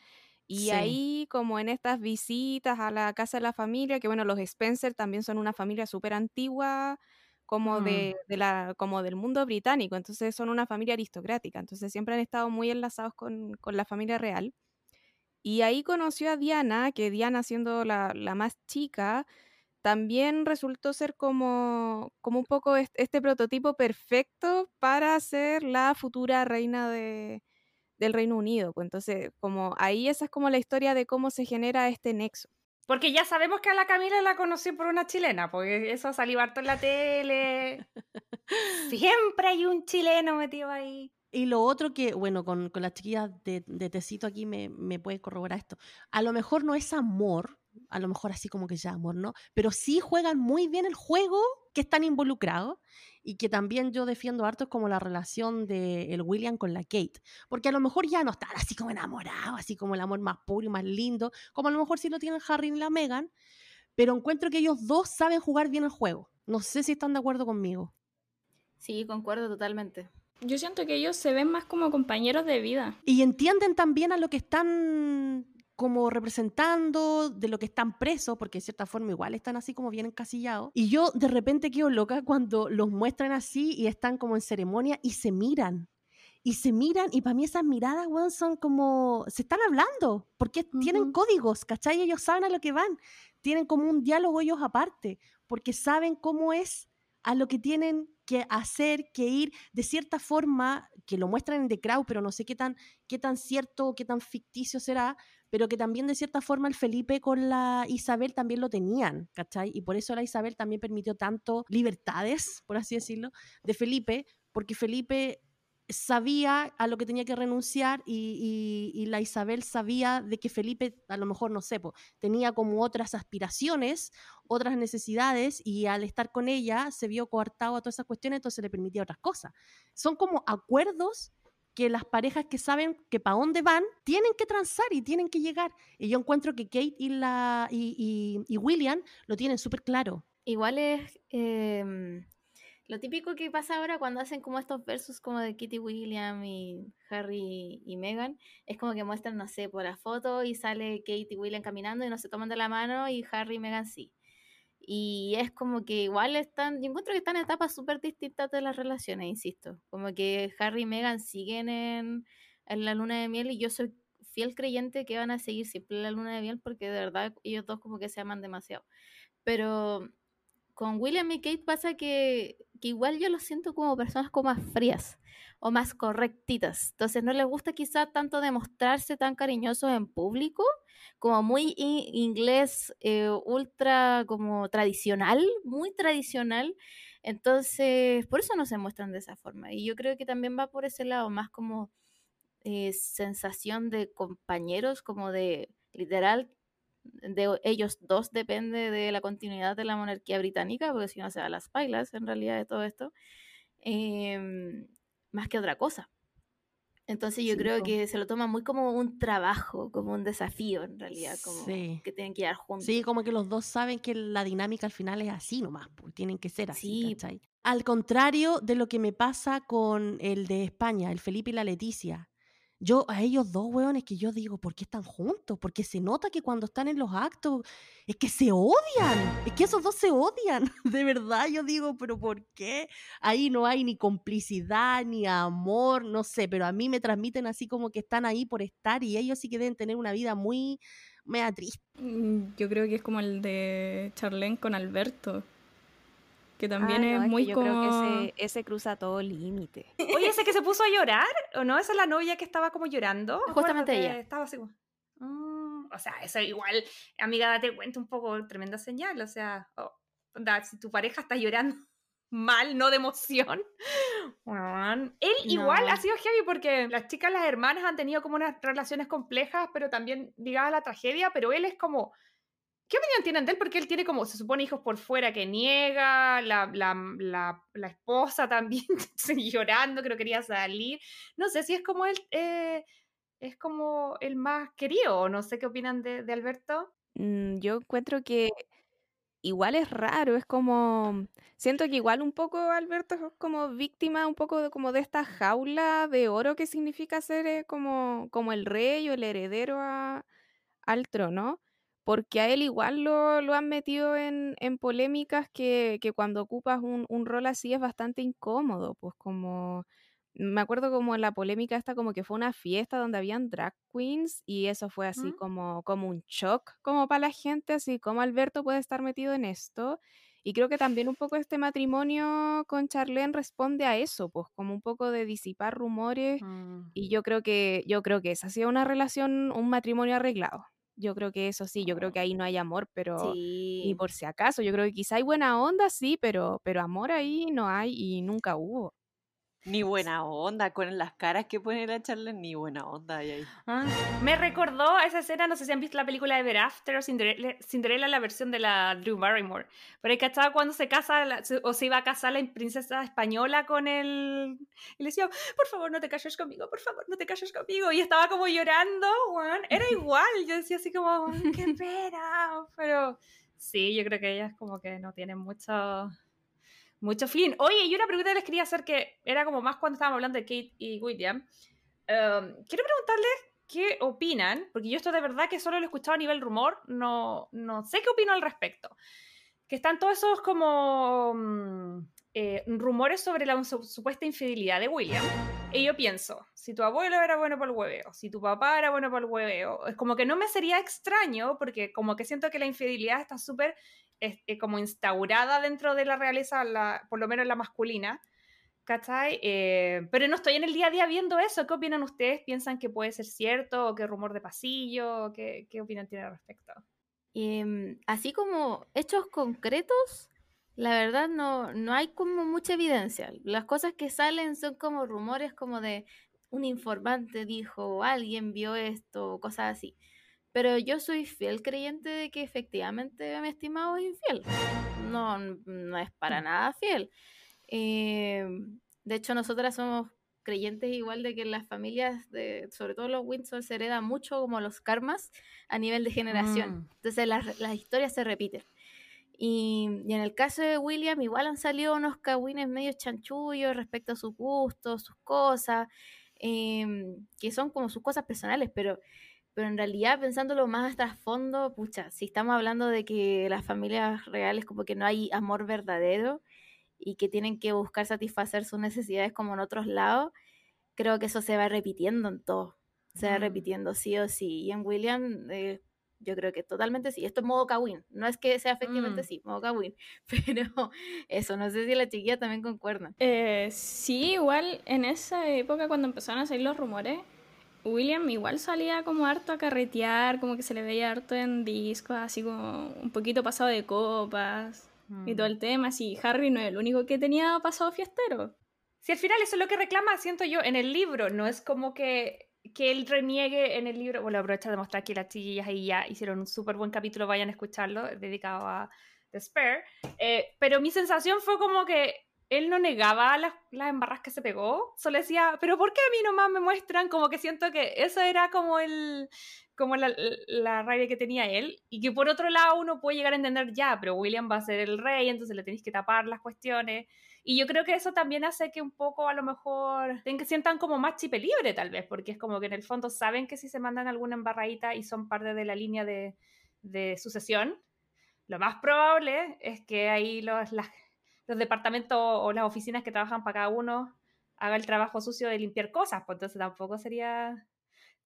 y Sí. ahí como en estas visitas a la casa de la familia, que bueno, los Spencer también son una familia súper antigua como, Mm. de, de la, como del mundo británico, entonces son una familia aristocrática, entonces siempre han estado muy enlazados con, con la familia real. Y ahí conoció a Diana, que Diana siendo la, la más chica, también resultó ser como, como un poco est- este, prototipo perfecto para ser la futura reina de, del Reino Unido. Pues entonces, como ahí esa es como la historia de cómo se genera este nexo. Porque ya sabemos que a la Camila la conoció por una chilena, porque eso salió harto en la tele. Siempre hay un chileno metido ahí. Y lo otro que, bueno, con, con las chiquillas de, de tecito aquí me, me puede corroborar esto. A lo mejor no es amor, a lo mejor así como que ya amor, ¿no? Pero sí juegan muy bien el juego que están involucrados y que también yo defiendo harto es como la relación de el William con la Kate. Porque a lo mejor ya no están así como enamorados, así como el amor más puro y más lindo, como a lo mejor sí lo tienen Harry y la Meghan, pero encuentro que ellos dos saben jugar bien el juego. No sé si están de acuerdo conmigo. Sí, concuerdo totalmente. Yo siento que ellos se ven más como compañeros de vida. Y entienden también a lo que están como representando, de lo que están presos, porque de cierta forma igual están así como bien encasillados. Y yo de repente quedo loca cuando los muestran así y están como en ceremonia y se miran. Y se miran, y para mí esas miradas, weón, son como. Se están hablando, porque tienen Ujú. códigos, ¿cachai? Ellos saben a lo que van. Tienen como un diálogo ellos aparte, porque saben cómo es a lo que tienen que hacer, que ir de cierta forma, que lo muestran en The Crown, pero no sé qué tan, qué tan cierto qué tan ficticio será, pero que también de cierta forma el Felipe con la Isabel también lo tenían, ¿cachai? Y por eso la Isabel también permitió tanto libertades, por así decirlo, de Felipe, porque Felipe sabía a lo que tenía que renunciar y, la Isabel sabía de que Felipe, a lo mejor, no sé, tenía como otras aspiraciones, otras necesidades y al estar con ella se vio coartado a todas esas cuestiones, entonces le permitía otras cosas. Son como acuerdos que las parejas que saben que para dónde van tienen que transar y tienen que llegar. Y yo encuentro que Kate y, la, y, y- William lo tienen súper claro. Igual es em, lo típico que pasa ahora cuando hacen como estos versos como de Kitty William y Harry y Meghan, es como que muestran, no sé, por la foto y sale Kate y William caminando y no se toman de la mano y Harry y Meghan sí. Y es como que igual están, yo encuentro que están en etapas súper distintas de las relaciones, insisto. Como que Harry y Meghan siguen en, en la luna de miel y yo soy fiel creyente que van a seguir siempre en la luna de miel porque de verdad ellos dos como que se aman demasiado. Pero con William y Kate pasa que, que igual yo los siento como personas como más frías o más correctitas. Entonces no les gusta quizá tanto demostrarse tan cariñosos en público, como muy in- inglés, eh, ultra como tradicional, muy tradicional. Entonces, por eso no se muestran de esa forma. Y yo creo que también va por ese lado, más como eh, sensación de compañeros, como de literal, de ellos dos depende de la continuidad de la monarquía británica, porque si no se da las bailas en realidad de todo esto, em, más que otra cosa. Entonces yo Sí, creo que se lo toma muy como un trabajo, como un desafío en realidad, como Sí. que tienen que llegar juntos. Sí, como que los dos saben que la dinámica al final es así nomás, pues, tienen que ser así, Sí. ¿cachai? Al contrario de lo que me pasa con el de España, el Felipe y la Leticia. Yo, a ellos dos, weones, que yo digo, ¿por qué están juntos? Porque se nota que cuando están en los actos, es que se odian, es que esos dos se odian, de verdad, yo digo, pero ¿por qué? Ahí no hay ni complicidad, ni amor, no sé, pero a mí me transmiten así como que están ahí por estar y ellos sí que deben tener una vida muy, mea triste. Mm, Yo creo que es como el de Charlene con Alberto. Que también Ah, no, es que muy yo como... creo que ese, ese cruza todo límite. Oye, ese que se puso a llorar, ¿o no? Esa es la novia que estaba como llorando. Me Justamente que ella. Estaba así como... "Mm", o sea, eso igual, amiga, date cuenta un poco, tremenda señal. O sea, oh, onda, si tu pareja está llorando mal, no de emoción. weón. Él igual No. ha sido heavy porque las chicas, las hermanas han tenido como unas relaciones complejas, pero también ligadas a la tragedia, pero él es como... ¿Qué opinión tienen de él? Porque él tiene como, se supone, hijos por fuera que niega, la, la, la, la esposa también llorando, que no quería salir. No sé si es como él, eh, es como el más querido, no sé qué opinan de, de Alberto. Mm, yo encuentro que igual es raro, es como, siento que igual un poco Alberto es como víctima un poco como de esta jaula de oro que significa ser eh, como, como el rey o el heredero a- al trono, porque a él igual lo, lo han metido en, en polémicas que, que cuando ocupas un, un rol así es bastante incómodo, pues como... Me acuerdo como en la polémica esta como que fue una fiesta donde habían drag queens y eso fue así ¿Mm? como, como un shock como para la gente, así como Alberto puede estar metido en esto. Y creo que también un poco este matrimonio con Charlene responde a eso, pues como un poco de disipar rumores y yo creo que yo creo que esa ha sido una relación, un matrimonio arreglado. Yo creo que eso sí, yo creo que ahí no hay amor, pero ni Sí. por si acaso. Yo creo que quizá hay buena onda, sí, pero pero amor ahí no hay y nunca hubo. Ni buena onda, con las caras que pone la charla, ni buena onda hay ahí. Ah, Me recordó a esa escena, no sé si han visto la película Ever After o Cinderella, Cinderella la versión de la Drew Barrymore. Pero hay cachado cuando se casa la- o se iba a casar la princesa española con él y le decía, por favor no te cases conmigo, por favor no te cases conmigo. Y estaba como llorando, weón. Era igual, yo decía así como, "Weón, qué pena. Pero sí, yo creo que ellas como que no tienen mucho mucho feeling. Oye, y una pregunta que les quería hacer que era como más cuando estábamos hablando de Kate y William. Um, quiero preguntarles qué opinan, porque yo esto de verdad que solo lo he escuchado a nivel rumor, no, no sé qué opino al respecto. Que están todos esos como mm, eh, rumores sobre la su- supuesta infidelidad de William. Y yo pienso, si tu abuelo era bueno para el hueveo, si tu papá era bueno para el hueveo, es como que no me sería extraño porque como que siento que la infidelidad está súper eh, como instaurada dentro de la realeza, por lo menos la masculina. ¿Cachai? Eh, pero no estoy en el día a día viendo eso. ¿Qué opinan ustedes? ¿Piensan que puede ser cierto? ¿O qué rumor de pasillo? ¿Qué, qué opinión tienen al respecto? Em, así como hechos concretos, la verdad no, no hay como mucha evidencia. Las cosas que salen son como rumores como de un informante dijo, alguien vio esto, cosas así. Pero yo soy fiel creyente de que efectivamente mi estimado es infiel. No, no es para mm. nada fiel. Em, de hecho, nosotras somos creyentes igual de que en las familias, de, sobre todo los Windsor, se hereda mucho como los karmas a nivel de generación. Mm. Entonces las, las, historias se repiten. Y, y, en el caso de William, igual han salido unos cagüines medio chanchullos respecto a sus gustos, sus cosas, em, que son como sus cosas personales, pero, pero en realidad pensándolo más hasta fondo, pucha, si estamos hablando de que las familias reales como que no hay amor verdadero, y que tienen que buscar satisfacer sus necesidades como en otros lados, creo que eso se va repitiendo en todo. Se va mm. repitiendo sí o sí. Y en William, eh, yo creo que totalmente sí. Esto es modo Kawin. No es que sea efectivamente mm. sí, modo Kawin. Pero eso, no sé si la chiquilla también concuerda. Eh, sí, igual en esa época cuando empezaron a salir los rumores, William igual salía como harto a carretear, como que se le veía harto en discos, así como un poquito pasado de copas y todo mm. el tema, si Harry no es el único que tenía pasado fiestero. Si al final eso es lo que reclama, siento yo, en el libro, no es como que, que él reniegue en el libro, bueno, aprovecha de mostrar que las chiquillas ahí ya hicieron un súper buen capítulo, vayan a escucharlo, dedicado a The Spare, eh, pero mi sensación fue como que él no negaba las, las embarras que se pegó, solo decía, pero ¿por qué a mí nomás me muestran? Como que siento que eso era como el, como la, la, rabia que tenía él, y que por otro lado uno puede llegar a entender ya, pero William va a ser el rey, entonces le tenéis que tapar las cuestiones. Y yo creo que eso también hace que un poco a lo mejor que sientan como más chipe libre tal vez, porque es como que en el fondo saben que si se mandan alguna embarradita y son parte de la línea de, sucesión, lo más probable es que ahí los, los departamentos o las oficinas que trabajan para cada uno haga el trabajo sucio de limpiar cosas, pues entonces tampoco sería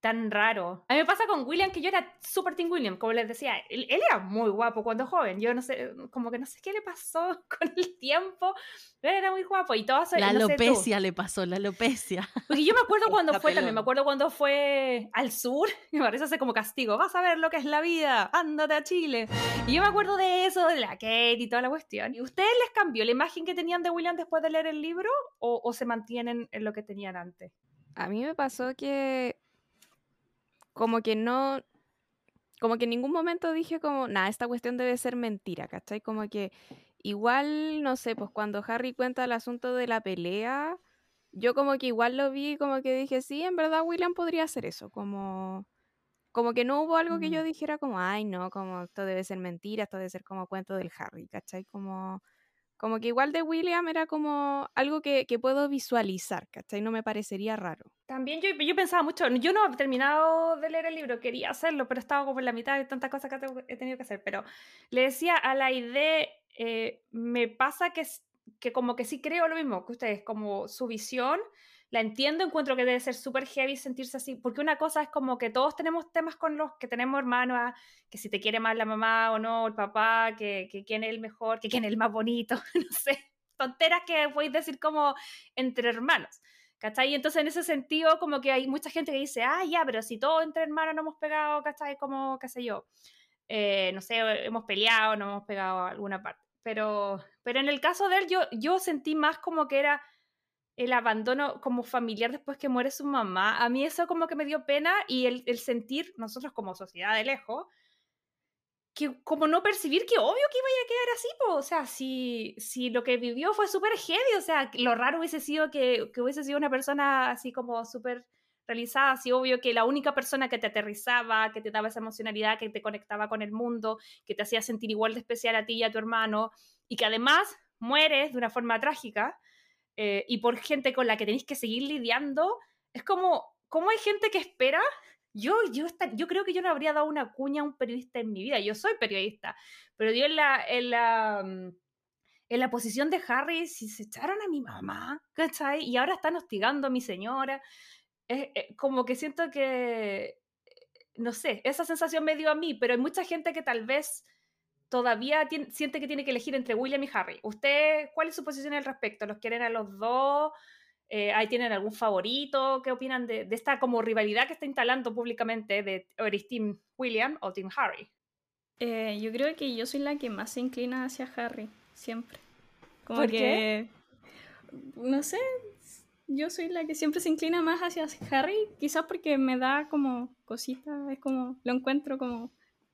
tan raro. A mí me pasa con William que yo era súper Team William, como les decía, él, era muy guapo cuando joven, yo no sé, como que no sé qué le pasó con el tiempo, pero era muy guapo y todo La alopecia le pasó, la alopecia. Porque yo me acuerdo cuando fue también, me acuerdo cuando fue al sur, me parece hace como castigo, vas a ver lo que es la vida, ándate a Chile. Y yo me acuerdo de eso, de la Kate y toda la cuestión. ¿Y ustedes les cambió la imagen que tenían de William después de leer el libro o, o se mantienen en lo que tenían antes? A mí me pasó que como que no, como que en ningún momento dije como, nada, esta cuestión debe ser mentira, ¿cachai? Como que igual, no sé, pues cuando Harry cuenta el asunto de la pelea, yo como que igual lo vi, como que dije, sí, en verdad William podría hacer eso, como, como que no hubo algo que yo dijera como, ay, no, como esto debe ser mentira, esto debe ser como cuento del Harry, ¿cachai? Como, como que igual de William era como algo que, que puedo visualizar, ¿cachai? No me parecería raro. También yo, yo, pensaba mucho, yo no he terminado de leer el libro, quería hacerlo, pero estaba como en la mitad de tantas cosas que he tenido que hacer, pero le decía a la idea, eh, me pasa que, que como que sí creo lo mismo que ustedes, como su visión la entiendo, encuentro que debe ser súper heavy sentirse así, porque una cosa es como que todos tenemos temas con los que tenemos hermanos, que si te quiere más la mamá o no, el papá, que, que quién es el mejor, que quién es el más bonito, no sé, tonteras que podéis decir como entre hermanos. ¿Cachai? Y entonces en ese sentido como que hay mucha gente que dice, ah, ya, pero si todos entre hermanos no hemos pegado, ¿cachai? Como, qué sé yo, eh, no sé, hemos peleado, no hemos pegado a alguna parte. Pero, pero en el caso de él yo, yo sentí más como que era el abandono como familiar después que muere su mamá, a mí eso como que me dio pena y el, el sentir, nosotros como sociedad de lejos, que como no percibir que obvio que iba a quedar así, o sea, si, si lo que vivió fue súper heavy, o sea, lo raro hubiese sido que, que hubiese sido una persona así como súper realizada, así obvio que la única persona que te aterrizaba, que te daba esa emocionalidad, que te conectaba con el mundo, que te hacía sentir igual de especial a ti y a tu hermano, y que además mueres de una forma trágica, eh, y por gente con la que tenéis que seguir lidiando, es como, ¿cómo hay gente que espera? Yo, yo, yo creo que yo no habría dado una cuña a un periodista en mi vida, yo soy periodista, pero yo en la, en la, mm, en la posición de Harry, si se echaron a mi mamá, ¿cachai? Y ahora están hostigando a mi señora. Es, como que siento que, no sé, esa sensación me dio a mí, pero hay mucha gente que tal vez todavía siente que tiene que elegir entre William y Harry. ¿Usted cuál es su posición al respecto? ¿Los quieren a los dos? Eh, ¿Ahí tienen algún favorito? ¿Qué opinan de, esta como rivalidad que está instalando públicamente de ¿eres Team William o Team Harry? Eh, yo creo que yo soy la que más se inclina hacia Harry, siempre. Como ¿Por que, qué? No sé, yo soy la que siempre se inclina más hacia Harry, quizás porque me da como cosita, es como, lo encuentro como,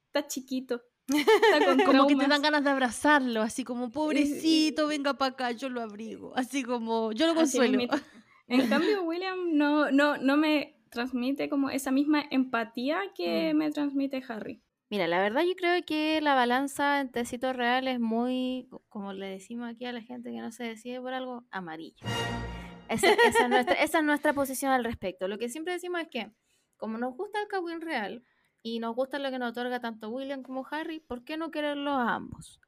está chiquito. Está con como que te dan ganas de abrazarlo, así como pobrecito, venga para acá, yo lo abrigo, así como yo lo consuelo. En cambio, William no, no, no me transmite como esa misma empatía que me transmite Harry. Mira, la verdad yo creo que la balanza en tecito real es muy, co- como le decimos aquí a la gente que no se decide por algo, amarillo. Esa, esa es nuestra, esa es nuestra posición al respecto. Lo que siempre decimos es que, como nos gusta el Kawin real y nos gusta lo que nos otorga tanto William como Harry, ¿por qué no quererlos a ambos?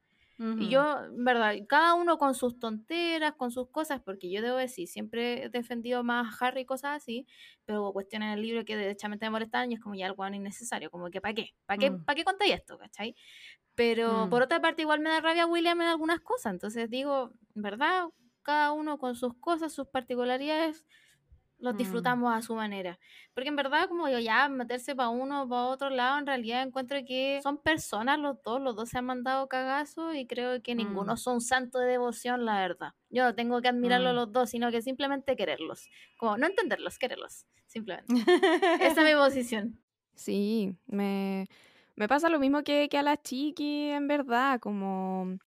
Y yo, en verdad, cada uno con sus tonteras, con sus cosas, porque yo debo decir, siempre he defendido más a Harry y cosas así, pero hubo cuestiones en el libro que derechamente me molestaban y es como ya algo innecesario, como que ¿para qué? ¿Para qué, Mm. ¿para qué contáis esto? ¿Cachai? Pero Mm. por otra parte igual me da rabia William en algunas cosas, entonces digo, verdad, cada uno con sus cosas, sus particularidades, los Mm. disfrutamos a su manera. Porque en verdad, como digo, ya meterse para uno o para otro lado, en realidad encuentro que son personas los dos, los dos se han mandado cagazo y creo que ninguno Mm. son santo de devoción, la verdad. Yo no tengo que admirarlos Mm. los dos, sino que simplemente quererlos. Como no entenderlos, quererlos, simplemente. Esa es mi posición. Sí, me, me pasa lo mismo que, que a la chiqui, en verdad, como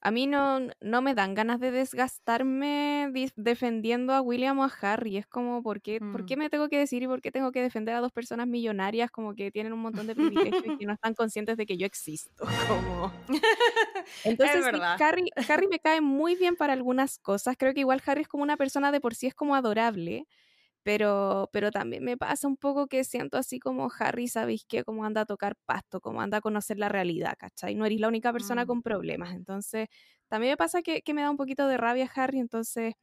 a mí no, no me dan ganas de desgastarme defendiendo a William o a Harry. Es como, ¿por qué, ¿por qué Mm. me tengo que decir y por qué tengo que defender a dos personas millonarias como que tienen un montón de privilegios y que no están conscientes de que yo existo? Como... Entonces, sí. Harry, Harry me cae muy bien para algunas cosas. Creo que igual Harry es como una persona de por sí, es como adorable. Pero, pero también me pasa un poco que siento así como Harry, ¿sabéis qué? Como anda a tocar pasto, como anda a conocer la realidad, ¿cachai? No eres la única persona Mm. con problemas. Entonces, también me pasa que, que me da un poquito de rabia Harry, entonces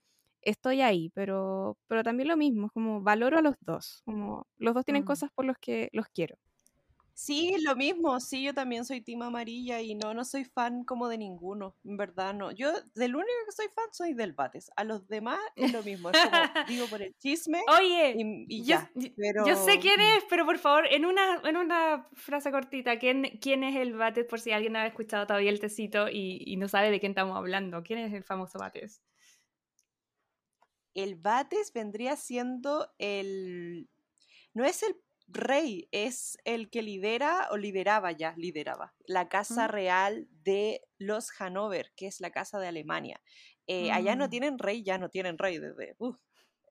estoy ahí, pero, pero también lo mismo, es como valoro a los dos, como los dos tienen Mm. cosas por los que los quiero. Sí, lo mismo, sí, yo también soy team amarilla y no, no soy fan como de ninguno, en verdad no. Yo del único que soy fan soy del Bates, a los demás es lo mismo, es como digo por el chisme Oye, y, y yo, ya, pero... yo sé quién es, pero por favor, en una, en una frase cortita, ¿quién, ¿quién es el Bates? Por si alguien no ha escuchado todavía el tecito y, y no sabe de quién estamos hablando. ¿Quién es el famoso Bates? El Bates vendría siendo el... No es el rey, es el que lidera o lideraba ya, lideraba la casa Mm. real de los Hanover, que es la casa de Alemania. Eh, Allá no Mm. tienen rey, ya no tienen rey desde... uf,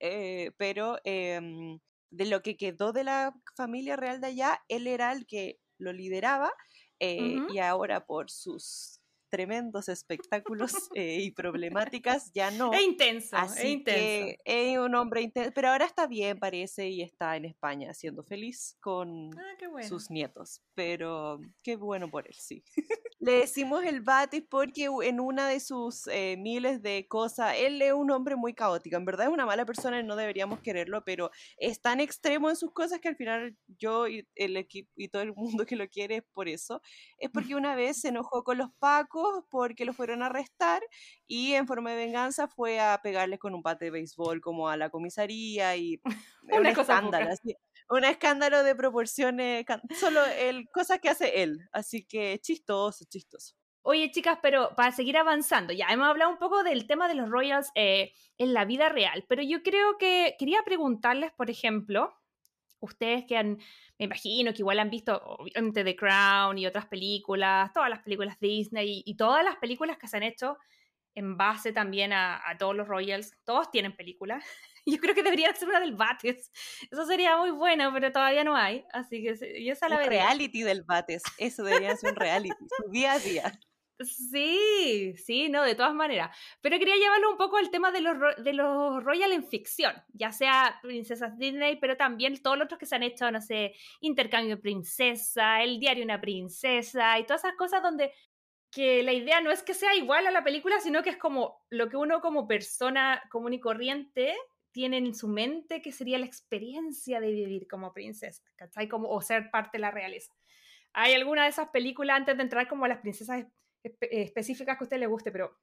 eh, pero em, de lo que quedó de la familia real de allá, él era el que lo lideraba eh, y ahora por sus tremendos espectáculos eh, y problemáticas ya no. Es intenso, es Así intenso. que es un hombre intenso, pero ahora está bien, parece, y está en España siendo feliz con Ah, bueno. sus nietos. Pero qué bueno por él, sí. Le decimos el Batis porque en una de sus eh, miles de cosas, él es un hombre muy caótico. En verdad es una mala persona y no deberíamos quererlo, pero es tan extremo en sus cosas que al final yo y el equipo y todo el mundo que lo quiere es por eso. Es porque una vez se enojó con los pacos porque lo fueron a arrestar y en forma de venganza fue a pegarles con un bate de béisbol como a la comisaría y Una un escándalo, así, un escándalo de proporciones, solo el cosas que hace él, así que chistoso, chistoso. Oye, chicas, pero para seguir avanzando, ya hemos hablado un poco del tema de los Royals eh, en la vida real, pero yo creo que quería preguntarles, por ejemplo, ustedes que han, me imagino que igual han visto obviamente The Crown y otras películas, todas las películas Disney y, y todas las películas que se han hecho en base también a, a todos los Royals, todos tienen películas. Yo creo que debería ser una del Bates. Eso sería muy bueno, pero todavía no hay. Así que yo esa la Un vería. reality del Bates, eso debería ser un reality, día a día. Sí, sí, no, de todas maneras. Pero quería llevarlo un poco al tema de los, de los Royal en ficción, ya sea Princesas Disney, pero también todos los otros que se han hecho, no sé, Intercambio Princesa, El Diario una Princesa y todas esas cosas donde que la idea no es que sea igual a la película, sino que es como lo que uno como persona común y corriente tiene en su mente que sería la experiencia de vivir como princesa, ¿cachai? Como, o ser parte de la realeza. ¿Hay alguna de esas películas, antes de entrar como a las princesas espe- específicas que a usted le guste, pero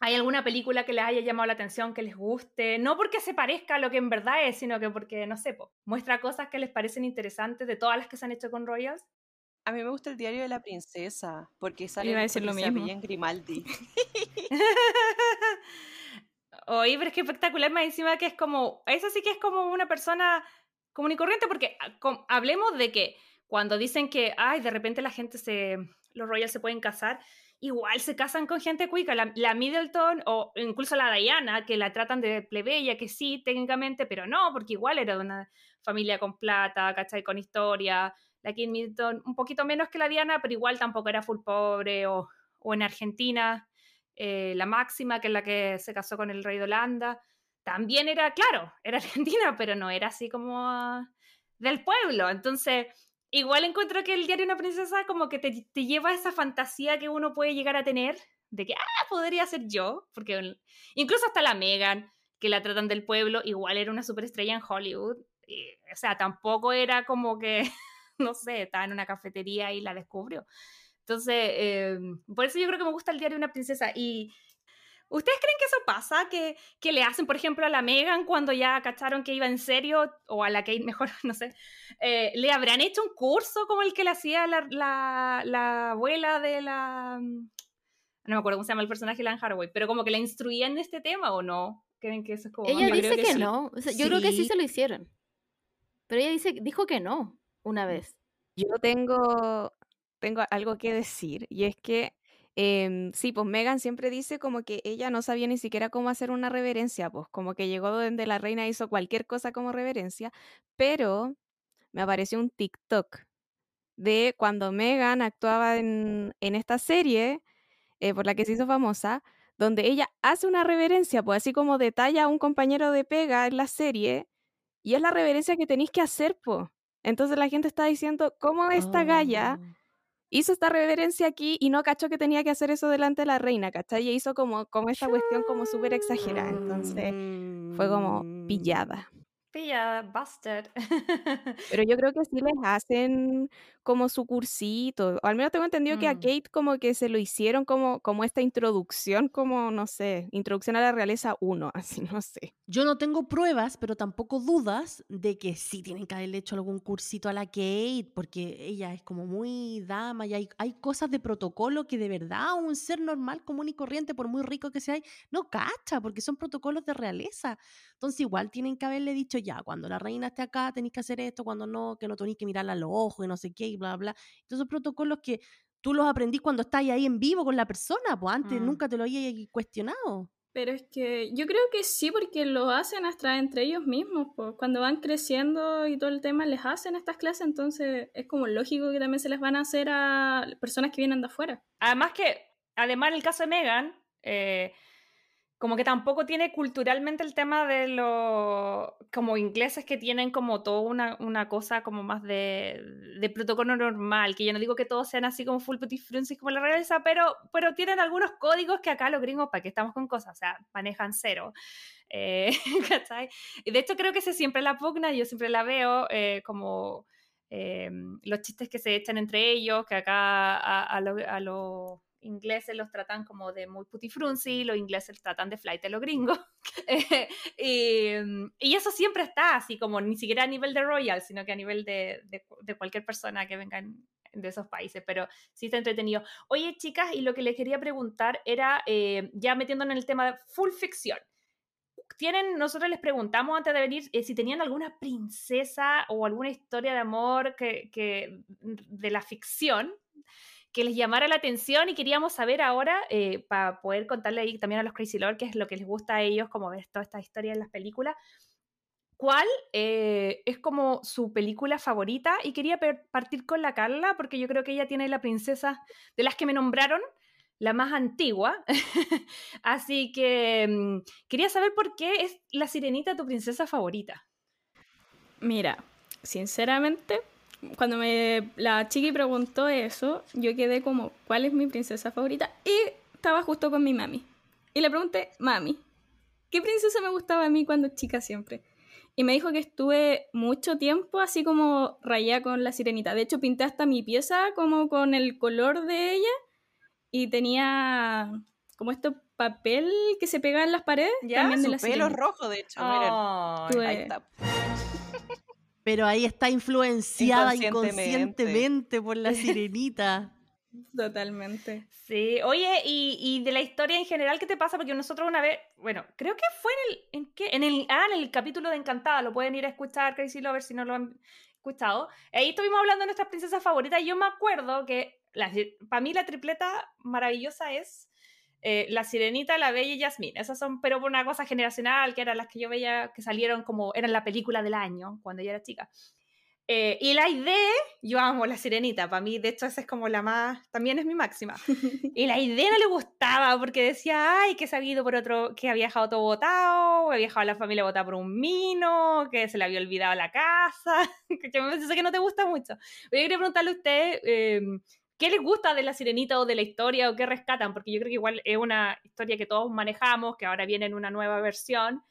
¿hay alguna película que les haya llamado la atención, que les guste? No porque se parezca a lo que en verdad es, sino que porque, no sé, po, muestra cosas que les parecen interesantes de todas las que se han hecho con Royals. A mí me gusta el diario de la princesa, porque sale Iba a decir lo mismo. en Grimaldi. Oye, pero es que espectacular más encima que es como, eso sí que es como una persona común y corriente, porque ah, hablemos de que cuando dicen que, ay, de repente la gente se, los royals se pueden casar, igual se casan con gente cuica, la, Middleton o incluso la Diana, que la tratan de plebeya, que sí, técnicamente, pero no, porque igual era de una familia con plata, ¿cachai? Con historia, la Kate Middleton un poquito menos que la Diana, pero igual tampoco era full pobre, o, o en Argentina, eh, la Máxima, que es la que se casó con el rey de Holanda, también era, claro, era argentina, pero no era así como ah, del pueblo. Entonces, igual encuentro que el diario de una princesa como que te, te lleva a esa fantasía que uno puede llegar a tener de que, ah, podría ser yo, porque incluso hasta la Megan, que la tratan del pueblo, igual era una superestrella en Hollywood. y, o sea, tampoco era como que, no sé, estaba en una cafetería y la descubrió. Entonces, eh, por eso yo creo que me gusta el diario de una princesa. Y ¿ustedes creen que eso pasa? Que, que le hacen, por ejemplo, a la Megan cuando ya cacharon que iba en serio, o a la Kate mejor, no sé, eh, le habrán hecho un curso como el que le hacía la, la, la abuela de la... No me acuerdo cómo se llama el personaje de Lan Haraway, pero como que la instruían en este tema o no? ¿Creen que eso es como... Ella dice creo que, que sí. no. O sea, yo creo que sí Sí. se lo hicieron. Pero ella dice, dijo que no una vez. Yo tengo, tengo algo que decir y es que em, sí, pues Megan siempre dice como que ella no sabía ni siquiera cómo hacer una reverencia, pues como que llegó donde la reina hizo cualquier cosa como reverencia, pero me apareció un TikTok de cuando Megan actuaba en, esta serie eh, por la que se hizo famosa, donde ella hace una reverencia, pues así como detalla a un compañero de pega en la serie, y es la reverencia que tenéis que hacer, pues. Entonces la gente está diciendo, ¿cómo esta galla Oh. Hizo esta reverencia aquí y no cachó que tenía que hacer eso delante de la reina, ¿cachai? Y hizo como, como esta cuestión como súper exagerada. Entonces fue como Mm. pillada. Pilla, busted. Pero yo creo que sí les hacen como su cursito. O al menos tengo entendido que a Mm. Kate como que se lo hicieron como, como esta introducción, como, no sé, introducción a la realeza 1, así, no sé. Yo no tengo pruebas, pero tampoco dudas de que sí tienen que haberle hecho algún cursito a la Kate, porque ella es como muy dama y hay, hay cosas de protocolo que de verdad un ser normal, común y corriente, por muy rico que sea, no cacha, porque son protocolos de realeza. Entonces igual tienen que haberle dicho ya, cuando la reina esté acá tenéis que hacer esto, cuando no, que no tenéis que mirarla a los ojos y no sé qué y bla, bla. Entonces son protocolos que tú los aprendís cuando estás ahí en vivo con la persona, pues antes Mm. nunca te lo había cuestionado. Pero es que yo creo que sí, porque lo hacen hasta entre ellos mismos. pues. Cuando van creciendo y todo el tema, les hacen estas clases, entonces es como lógico que también se les van a hacer a personas que vienen de afuera. Además que, además en el caso de Megan, eh, como que tampoco tiene culturalmente el tema de los como ingleses que tienen como toda una, una cosa como más de, de protocolo normal, que yo no digo que todos sean así como full petit fruncis como la realeza, pero, pero tienen algunos códigos que acá los gringos, para que estamos con cosas, o sea, manejan cero. Eh. Y de hecho creo que ese siempre la pugna, yo siempre la veo eh, como eh, los chistes que se echan entre ellos, que acá a, a lo- a los ingleses los tratan como de muy putifrunzi, los ingleses tratan de flight a los gringos. Y, mm, y eso siempre está así, como ni siquiera a nivel de royal, sino que a nivel de, de cu- de cualquier persona que venga en- de esos países, pero sí está entretenido. Oye, chicas, y lo que les quería preguntar era, eh, ya metiéndonos en el tema de full ficción, tienen, nosotros les preguntamos antes de venir eh, si tenían alguna princesa o alguna historia de amor que, que- de la ficción que les llamara la atención y queríamos saber ahora, eh, para poder contarle ahí también a los Crazy Lord, qué es lo que les gusta a ellos, como ver todas estas historias en las películas, ¿cuál eh, es como su película favorita? Y quería partir con la Carla, porque yo creo que ella tiene la princesa de las que me nombraron, la más antigua. Así que mm, quería saber por qué es la sirenita tu princesa favorita. Mira, sinceramente, cuando me la chiqui preguntó eso, yo quedé como, ¿cuál es mi princesa favorita? Y estaba justo con mi mami. Y le pregunté, mami, ¿qué princesa me gustaba a mí cuando chica siempre? Y me dijo que estuve mucho tiempo así como rayada con la sirenita. De hecho, pinté hasta mi pieza como con el color de ella. Y tenía como este papel que se pega en las paredes. Ya, también de su la pelo sirenita. rojo, de hecho. miren. Ay, Tuve- Ahí está. Pero ahí está influenciada Inconscientemente. inconscientemente por la sirenita. Totalmente. Sí, oye, y, y de la historia en general, ¿qué te pasa? Porque nosotros una vez, bueno, creo que fue en el, ¿en qué? En el, ah, en el capítulo de Encantada, lo pueden ir a escuchar, Crazy Lover, si no lo han escuchado. Ahí estuvimos hablando de nuestras princesas favoritas y yo me acuerdo que para mí la tripleta maravillosa es eh, La Sirenita, La Bella y Yasmín. Esas son, pero por una cosa generacional, que eran las que yo veía que salieron como, eran la película del año, cuando yo era chica. Eh, y la idea, yo amo la sirenita, para mí de hecho esa es como la más, también es mi máxima. Y la idea no le gustaba porque decía, ay, que se había ido por otro, que había dejado todo botado, había a la familia botada por un mino, que se le había olvidado la casa, que yo me sé que no te gusta mucho. Yo quería preguntarle a usted, eh, ¿qué les gusta de la sirenita o de la historia o qué rescatan? Porque yo creo que igual es una historia que todos manejamos, que ahora viene en una nueva versión.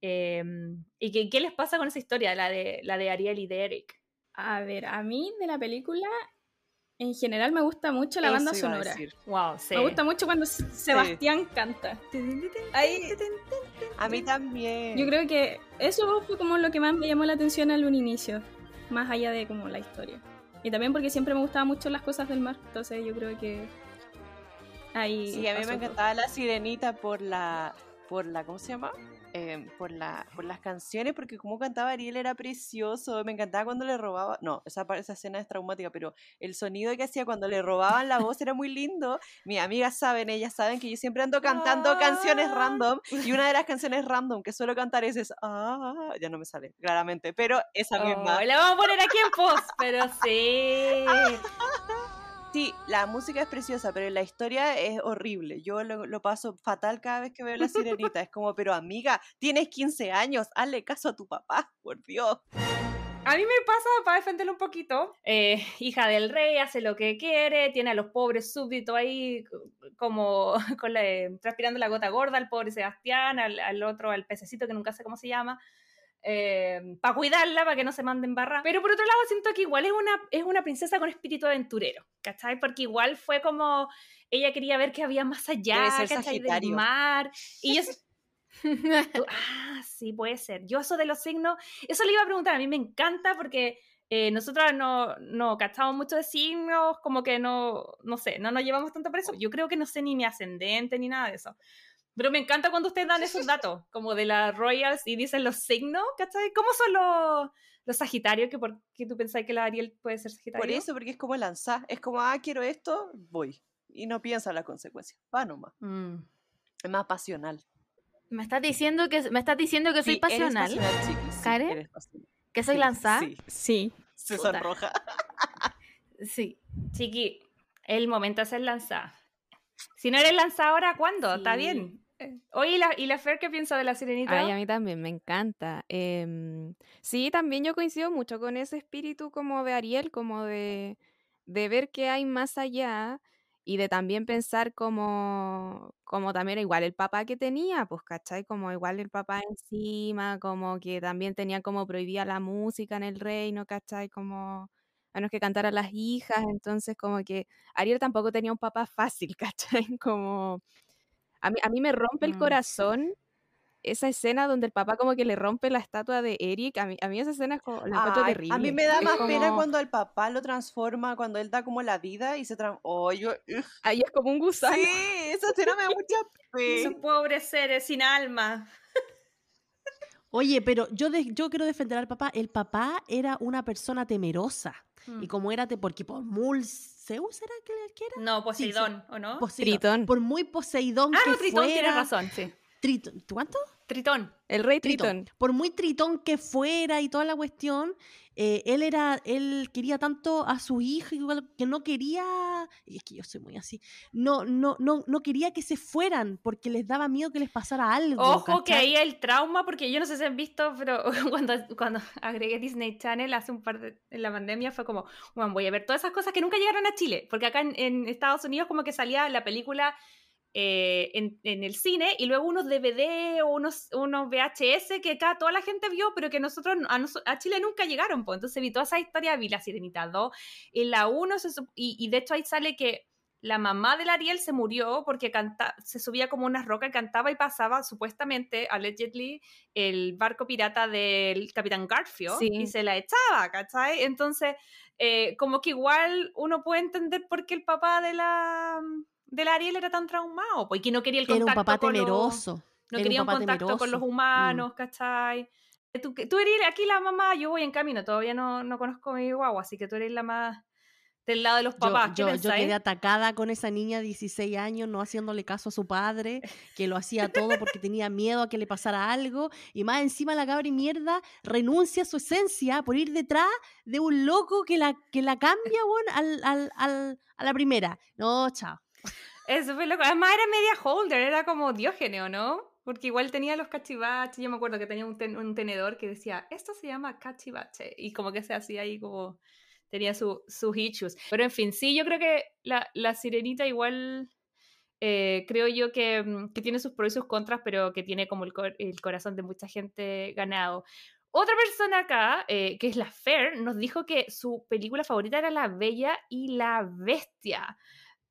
eh, ¿Y que, qué les pasa con esa historia, la de, la de Ariel y de Eric? A ver, a mí de la película, en general me gusta mucho la banda Eso sonora. Wow, sí. Me gusta mucho cuando Sebastián canta. Ahí, A mí también. yo creo que eso fue como lo que más me llamó la atención al un inicio, más allá de como la historia. Y también porque siempre me gustaban mucho las cosas del mar, entonces yo creo que ahí Sí, a mí me todo. encantaba la sirenita por la, por la, ¿cómo se llama? Eh, por la, por las canciones, porque como cantaba Ariel era precioso. Me encantaba cuando le robaba, no, esa, esa escena es traumática, pero el sonido que hacía cuando le robaban la voz era muy lindo. Mis amigas saben, ellas saben que yo siempre ando cantando canciones Ah. random y una de las canciones random que suelo cantar es, es ah, ya no me sale, claramente, pero esa misma. Oh, la vamos a poner aquí en post, pero sí. Sí, la música es preciosa, pero la historia es horrible. Yo lo, lo paso fatal cada vez que veo la sirenita. Es como, pero amiga, tienes 15 años, hazle caso a tu papá, por Dios. A mí me pasa, para defenderlo un poquito, eh, hija del rey, hace lo que quiere, tiene a los pobres súbditos ahí como con la, transpirando la gota gorda, al pobre Sebastián, al, al otro, al pececito que nunca sé cómo se llama, para cuidarla, para que no se manden barra. Pero por otro lado, siento que igual es una, es una princesa con espíritu aventurero, ¿cachai? Porque igual fue como, ella quería ver qué había más allá, ¿cachai? Del mar. Y yo... Ah, sí, puede ser. Yo eso de los signos, eso le iba a preguntar, a mí me encanta porque eh, nosotros no, no cachamos mucho de signos, como que no, no sé, no nos llevamos tanto por eso. Yo creo que no sé ni mi ascendente ni nada de eso. Pero me encanta cuando ustedes dan esos datos, como de las Royals y dicen los signos, ¿cachai? ¿Cómo son los, los Sagitarios? ¿Que ¿Por qué tú pensás que la Ariel puede ser Sagitario? Por eso, porque es como lanzar. Es como, ah, quiero esto, voy. Y no piensa las consecuencias. Va nomás. Mm. Es más pasional. ¿Me estás diciendo que, me estás diciendo que soy Sí, eres pasional? pasional, chiquis, sí, ¿Karen? eres pasional. ¿Que soy Sí, lanzada? Sí, Sí. se Puta. sonroja. Sí. Chiqui, el momento de ser lanzada. Si no eres lanzada ahora, ¿cuándo? Está Sí. bien. Oye, ¿y la, ¿y la Fer qué piensa de la sirenita? Ay, a mí también me encanta. Em, sí, también yo coincido mucho con ese espíritu como de Ariel, como de, de ver qué hay más allá y de también pensar como, como también igual el papá que tenía, pues, ¿cachai? Como igual el papá encima, como que también tenía como prohibida la música en el reino, ¿cachai? Como a menos que cantaran las hijas, entonces como que Ariel tampoco tenía un papá fácil, ¿cachai? Como a mí, a mí me rompe el Mm. corazón esa escena donde el papá como que le rompe la estatua de Eric. A mí, a mí esa escena es como, la Ay, terrible. a mí me da Es más pena cuando el papá lo transforma, cuando él da como la vida y se transforma. Oh, yo... Ahí es como un gusano. Sí, esa escena me da mucha Esos pena. pobres seres sin alma. Oye, pero yo, de- yo quiero defender al papá. El papá era una persona temerosa. Mm. Y como era, te- porque por muy Zeus era que, que era. No, Poseidón, ¿o no? Poseidón. Tritón. Por muy Poseidón ah, que no, Tritón fuera. tiene razón, sí. Tritón- ¿Cuánto? Tritón. El rey Tritón. Tritón. Por muy tritón que fuera y toda la cuestión, eh, él era, él quería tanto a su hija igual que no quería, y es que yo soy muy así, no, no, no, no quería que se fueran porque les daba miedo que les pasara algo. Ojo que ¿cachai? ahí el trauma, porque yo no sé si han visto, pero cuando, cuando agregué Disney Channel hace un par de, en la pandemia fue como, bueno, voy a ver todas esas cosas que nunca llegaron a Chile, porque acá en, en Estados Unidos como que salía la película eh, en, en el cine y luego unos DVD o unos, unos VHS que acá toda la gente vio, pero que nosotros a, nos- a Chile nunca llegaron. Pues. Entonces vi toda esa historia, vi La Sirenita 2 y la 1, se sup- y, y de hecho ahí sale que la mamá del Ariel se murió porque canta, se subía como unas rocas y cantaba y pasaba supuestamente, allegedly, el barco pirata del Capitán Garfield Sí. y se la echaba, ¿cachai? Entonces, eh, como que igual uno puede entender por qué el papá de la del Ariel era tan traumado, porque no quería el Era contacto un papá con los- temeroso. no era un quería un contacto con los. Mm. humanos, ¿cachai? Tú, tú eres aquí la mamá, yo voy en camino, todavía no, no conozco a mi guagua, así que tú eres la más del lado de los papás. ¿Qué yo, yo quedé atacada con esa niña de 16 años, no haciéndole caso a su padre, que lo hacía todo porque tenía miedo a que le pasara algo, y más encima la cabra y mierda renuncia a su esencia por ir detrás de un loco que la, que la cambia, weón, al, al, al- a la primera. No, chao. Eso fue loco. Además era media holder, era como Diógenes, ¿o no? Porque igual tenía los cachivaches. Yo me acuerdo que tenía un, ten- un tenedor que decía, esto se llama cachivache. Y como que se hacía ahí como... Tenía su- sus issues. Pero en fin, sí, yo creo que la, la sirenita igual... eh, creo yo que, mm, que tiene sus pros y sus contras, pero que tiene como el, cor- el corazón de mucha gente ganado. Otra persona acá, eh, que es la Fer, nos dijo que su película favorita era La Bella y la Bestia.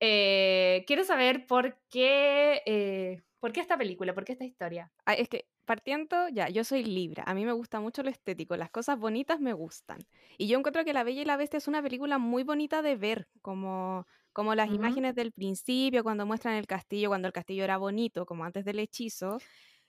Eh, quiero saber por qué, eh, por qué esta película, por qué esta historia. Ah, es que partiendo, ya, yo soy Libra. A mí me gusta mucho lo estético. Las cosas bonitas me gustan. Y yo encuentro que La Bella y la Bestia es una película muy bonita de ver, como, como las imágenes del principio, cuando muestran el castillo, cuando el castillo era bonito, como antes del hechizo.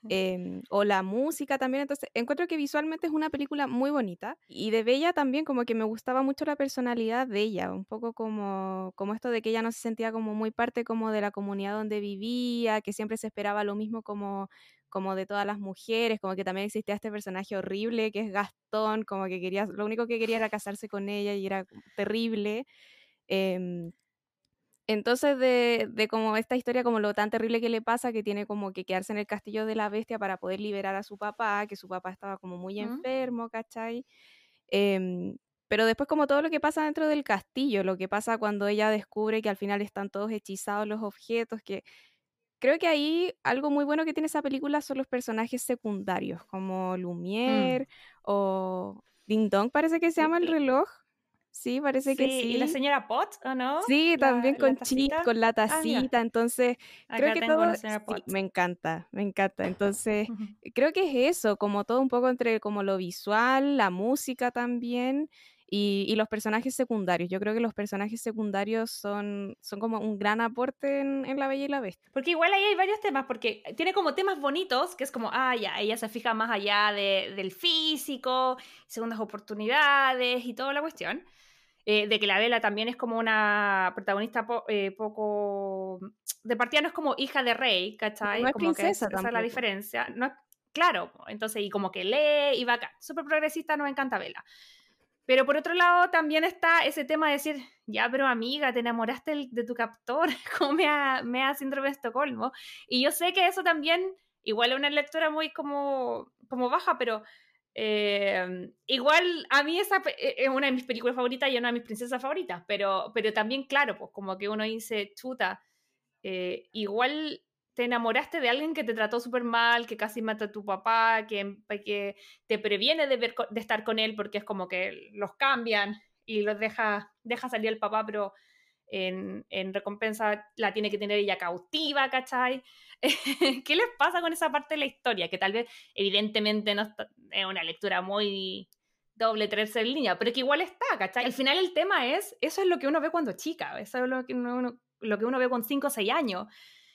Em, o la música también, entonces encuentro que visualmente es una película muy bonita y de Bella también como que me gustaba mucho la personalidad de ella, un poco como, como esto de que ella no se sentía como muy parte como de la comunidad donde vivía, que siempre se esperaba lo mismo como como de todas las mujeres, como que también existía este personaje horrible que es Gastón, como que quería, lo único que quería era casarse con ella y era terrible. em, entonces, de, de como esta historia, como lo tan terrible que le pasa, que tiene como que quedarse en el castillo de la bestia para poder liberar a su papá, que su papá estaba como muy enfermo, ¿cachai? Em, pero después como todo lo que pasa dentro del castillo, lo que pasa cuando ella descubre que al final están todos hechizados los objetos, que creo que ahí algo muy bueno que tiene esa película son los personajes secundarios, como Lumière o Ding Dong, parece que se llama el reloj. Sí, parece que sí. ¿Y la señora Potts, o no? Sí, La- también con Chip, con la Ah, tacita, entonces creo acá que tengo todo, señora sí, Potts. me encanta, me encanta. Entonces, Ujú. creo que es eso, como todo un poco entre como lo visual, la música también y, y los personajes secundarios. Yo creo que los personajes secundarios son, son como un gran aporte en, en La Bella y la Bestia. Porque igual ahí hay varios temas, porque tiene como temas bonitos, que es como, ah, ya, ella se fija más allá de- del físico, segundas oportunidades y toda la cuestión. Eh, de que la Vela también es como una protagonista po- eh, poco... De partida no es como hija de rey, ¿cachai? No es como que esa es la diferencia. No es- claro, entonces, y como que lee y va acá. Súper progresista, nos encanta Vela. Pero por otro lado también está ese tema de decir, ya, pero amiga, te enamoraste de tu captor, como me ha, me ha síndrome de Estocolmo. Y yo sé que eso también, igual es una lectura muy como, como baja, pero eh, igual a mí esa e- es una de mis películas favoritas y una de mis princesas favoritas, pero, pero también, claro, pues como que uno dice, chuta, eh, igual te enamoraste de alguien que te trató súper mal, que casi mata a tu papá, que, que te previene de, ver, de estar con él porque es como que los cambian y los deja, deja salir el papá, pero en, en recompensa la tiene que tener ella cautiva, ¿cachai? ¿Qué les pasa con esa parte de la historia? Que tal vez, evidentemente, no está- es una lectura muy doble, tercera línea, pero que igual está, ¿cachai? Al final el tema es, eso es lo que uno ve cuando chica, eso es lo que uno, lo que uno ve con 5 o 6 años.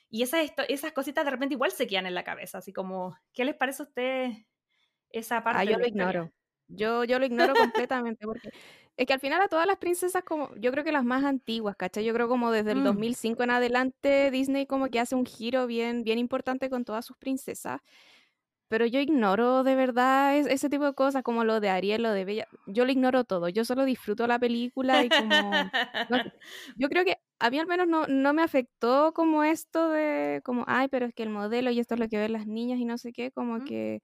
Y esas, esas cositas de repente igual se quedan en la cabeza, así como, ¿qué les parece a ustedes esa parte Ah, yo lo historia? ignoro. Yo, yo lo ignoro completamente porque es que al final a todas las princesas como yo creo que las más antiguas, ¿cachai? Yo creo como desde el Mm. 2005 en adelante Disney como que hace un giro bien bien importante con todas sus princesas. pero yo ignoro de verdad es- ese tipo de cosas como lo de Ariel, lo de Bella. Yo lo ignoro todo. Yo solo disfruto la película y como... no yo creo que a mí al menos no, no me afectó como esto de como, ay, pero es que el modelo y esto es lo que ven las niñas y no sé qué, como Ujú. que...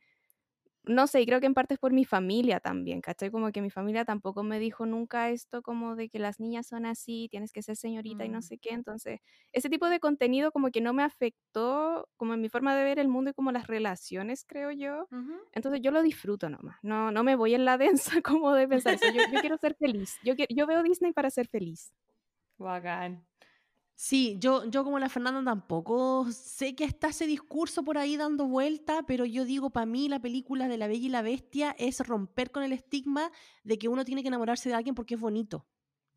No sé, y creo que en parte es por mi familia también, ¿cachai? Como que mi familia tampoco me dijo nunca esto como de que las niñas son así, tienes que ser señorita y no Mm. sé qué. Entonces, ese tipo de contenido como que no me afectó como en mi forma de ver el mundo y como las relaciones, creo yo. Entonces yo lo disfruto nomás. No, no me voy en la densa como de pensar eso. Yo, yo quiero ser feliz. Yo, yo veo Disney para ser feliz. Bacán. Sí, yo, yo como la Fernanda tampoco sé que está ese discurso por ahí dando vuelta, pero yo digo, para mí la película de La Bella y la Bestia es romper con el estigma de que uno tiene que enamorarse de alguien porque es bonito.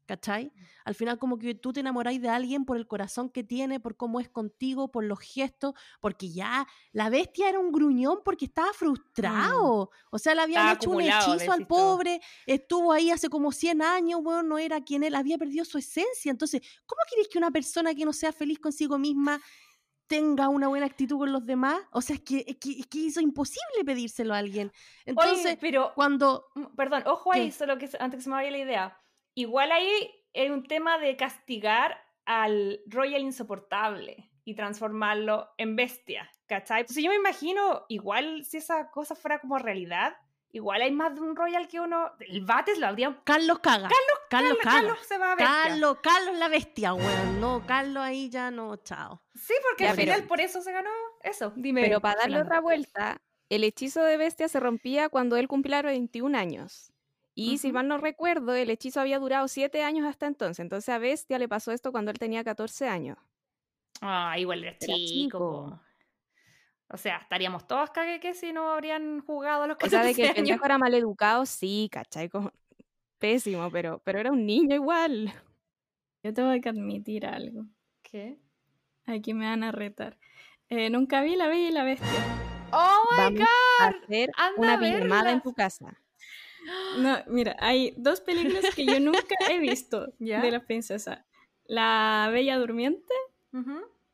¿Cachai? Al final como que tú te enamoráis de alguien por el corazón que tiene, por cómo es contigo, por los gestos, porque ya la bestia era un gruñón porque estaba frustrado. O sea, le habían Estaba hecho un hechizo al pobre, estuvo ahí hace como 100 años, bueno, no era quien él, había perdido su esencia. Entonces, ¿cómo queréis que una persona que no sea feliz consigo misma tenga una buena actitud con los demás? O sea, es que, es que, es que eso es imposible pedírselo a alguien. Entonces, Oye, pero cuando... Mm, Perdón, ojo ahí, ¿Qué? solo que antes que se me vaya la idea. Igual ahí es un tema de castigar al Royal insoportable y transformarlo en bestia, ¿cachai? Entonces yo me imagino, igual si esa cosa fuera como realidad, igual hay más de un Royal que uno. El Bates lo habría. Carlos caga. Carlos, Carlos, Carlos, caga. Carlos se va a bestia. Carlos, Carlos la bestia, weón. No, Carlos ahí ya no, chao. Sí, porque Ya, al pero- final por eso se ganó eso. Dime. Pero para darle otra vuelta, el hechizo de bestia se rompía cuando él cumpliera 21 años. Y si mal no recuerdo, el hechizo había durado 7 años hasta entonces. Entonces a Bestia le pasó esto cuando él tenía 14 años. Ah, igual era Era chico. O sea, estaríamos todos cague que si no habrían jugado a los O sea, de 14 que el años. pendejo era mal educado, sí, ¿cachai? Como- Pésimo, pero, pero era un niño igual. Yo tengo que admitir algo. ¿Qué? Aquí me van a retar. Eh, nunca vi La Bella y la Bestia. ¡Oh, my Vamos a hacer anda una a pijamada en tu casa. No, mira, hay dos películas que yo nunca he visto ¿Ya? de las princesas. La Bella Durmiente,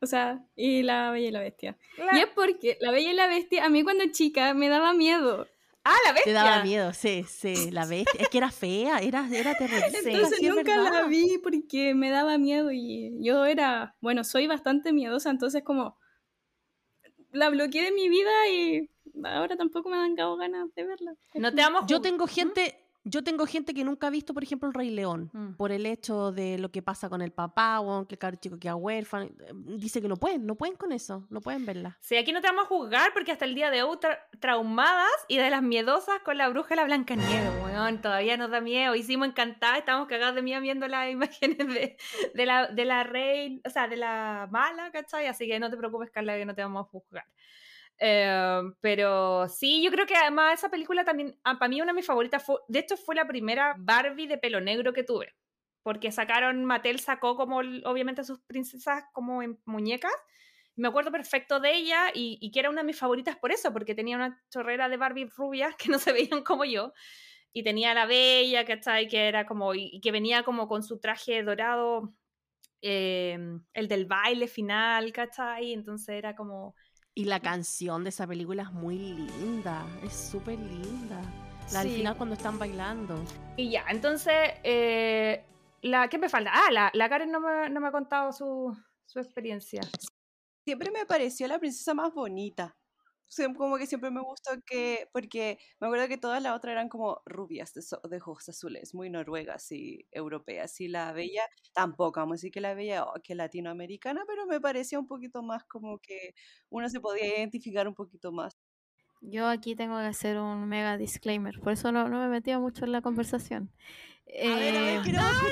o sea, y La Bella y la Bestia. La- Y es porque La Bella y la Bestia, a mí cuando chica me daba miedo. Ah, la Te bestia. daba miedo, sí, sí, la bestia. Es que era fea, era, era terrible. Entonces sí, nunca la vi porque me daba miedo y yo era, bueno, soy bastante miedosa, entonces como la bloqueé de mi vida y ahora tampoco me dan cabo ganas de verla. No te vamos Yo tengo gente, yo tengo gente que nunca ha visto, por ejemplo, El Rey León, Mm. por el hecho de lo que pasa con el papá, o que el chico queda huérfano. eh, Dice que no pueden, no pueden con eso, no pueden verla. Sí, aquí no te vamos a juzgar porque hasta el día de hoy tra- traumadas y de las miedosas con la bruja y la Blanca Nieve, weón. Todavía nos da miedo. Hicimos encantada, estamos cagados de miedo viendo las imágenes de, de la, de la reina, o sea, de la mala, ¿cachai? Así que no te preocupes, Carla, que no te vamos a juzgar. Eh, pero sí, yo creo que además esa película también, ah, para mí una de mis favoritas fue, de hecho fue la primera Barbie de pelo negro que tuve, porque sacaron, Mattel sacó como obviamente sus princesas como en muñecas, me acuerdo perfecto de ella y, y que era una de mis favoritas por eso, porque tenía una chorrera de Barbie rubias que no se veían como yo. Y tenía a la bella, ¿cachai? Que era como, y que venía como con su traje dorado, eh, el del baile final, ¿cachai? Entonces era como... Y la canción de esa película es muy linda, es súper linda. La al Sí. final cuando están bailando. Y ya, entonces, eh, la, ¿qué me falta? Ah, la, la Karen no me, no me ha contado su, su experiencia. Siempre me pareció la princesa más bonita. Como que siempre me gustó que, porque me acuerdo que todas las otras eran como rubias de, so- de ojos azules, muy noruegas y europeas. Y la bella, tampoco, vamos a decir que la bella, oh, que latinoamericana, pero me parecía un poquito más como que uno se podía identificar un poquito más. Yo aquí tengo que hacer un mega disclaimer, por eso no, no me metido mucho en la conversación. Eh, queremos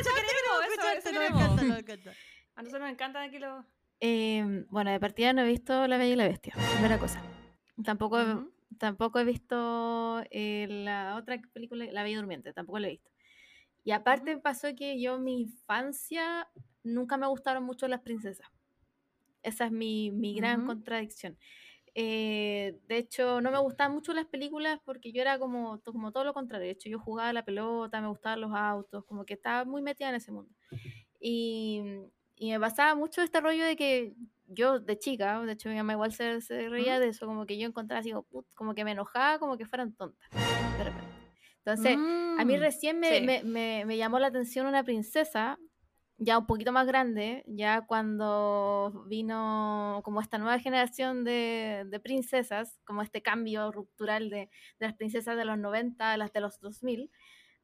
escuchar, eso queremos. A nosotros nos encanta aquí los... eh, bueno, de partida no he visto La Bella y la Bestia, primera cosa. Tampoco, tampoco he visto eh, la otra película, La Bella Durmiente, tampoco la he visto. Y aparte pasó que yo en mi infancia nunca me gustaron mucho las princesas. Esa es mi, mi gran contradicción. Eh, de hecho, no me gustaban mucho las películas porque yo era como, como todo lo contrario. De hecho, yo jugaba a la pelota, me gustaban los autos, como que estaba muy metida en ese mundo. Y, y me pasaba mucho este rollo de que yo de chica, de hecho mi mamá igual se, se reía ¿Mm? de eso, como que yo encontraba así, como, que me enojaba, como que fueran tontas, de repente. Entonces, a mí Mm, recién me, sí. me, me, me llamó la atención una princesa, ya un poquito más grande, ya cuando vino como esta nueva generación de, de princesas, como este cambio ruptural de, de las princesas de los 90 a las de los 2000,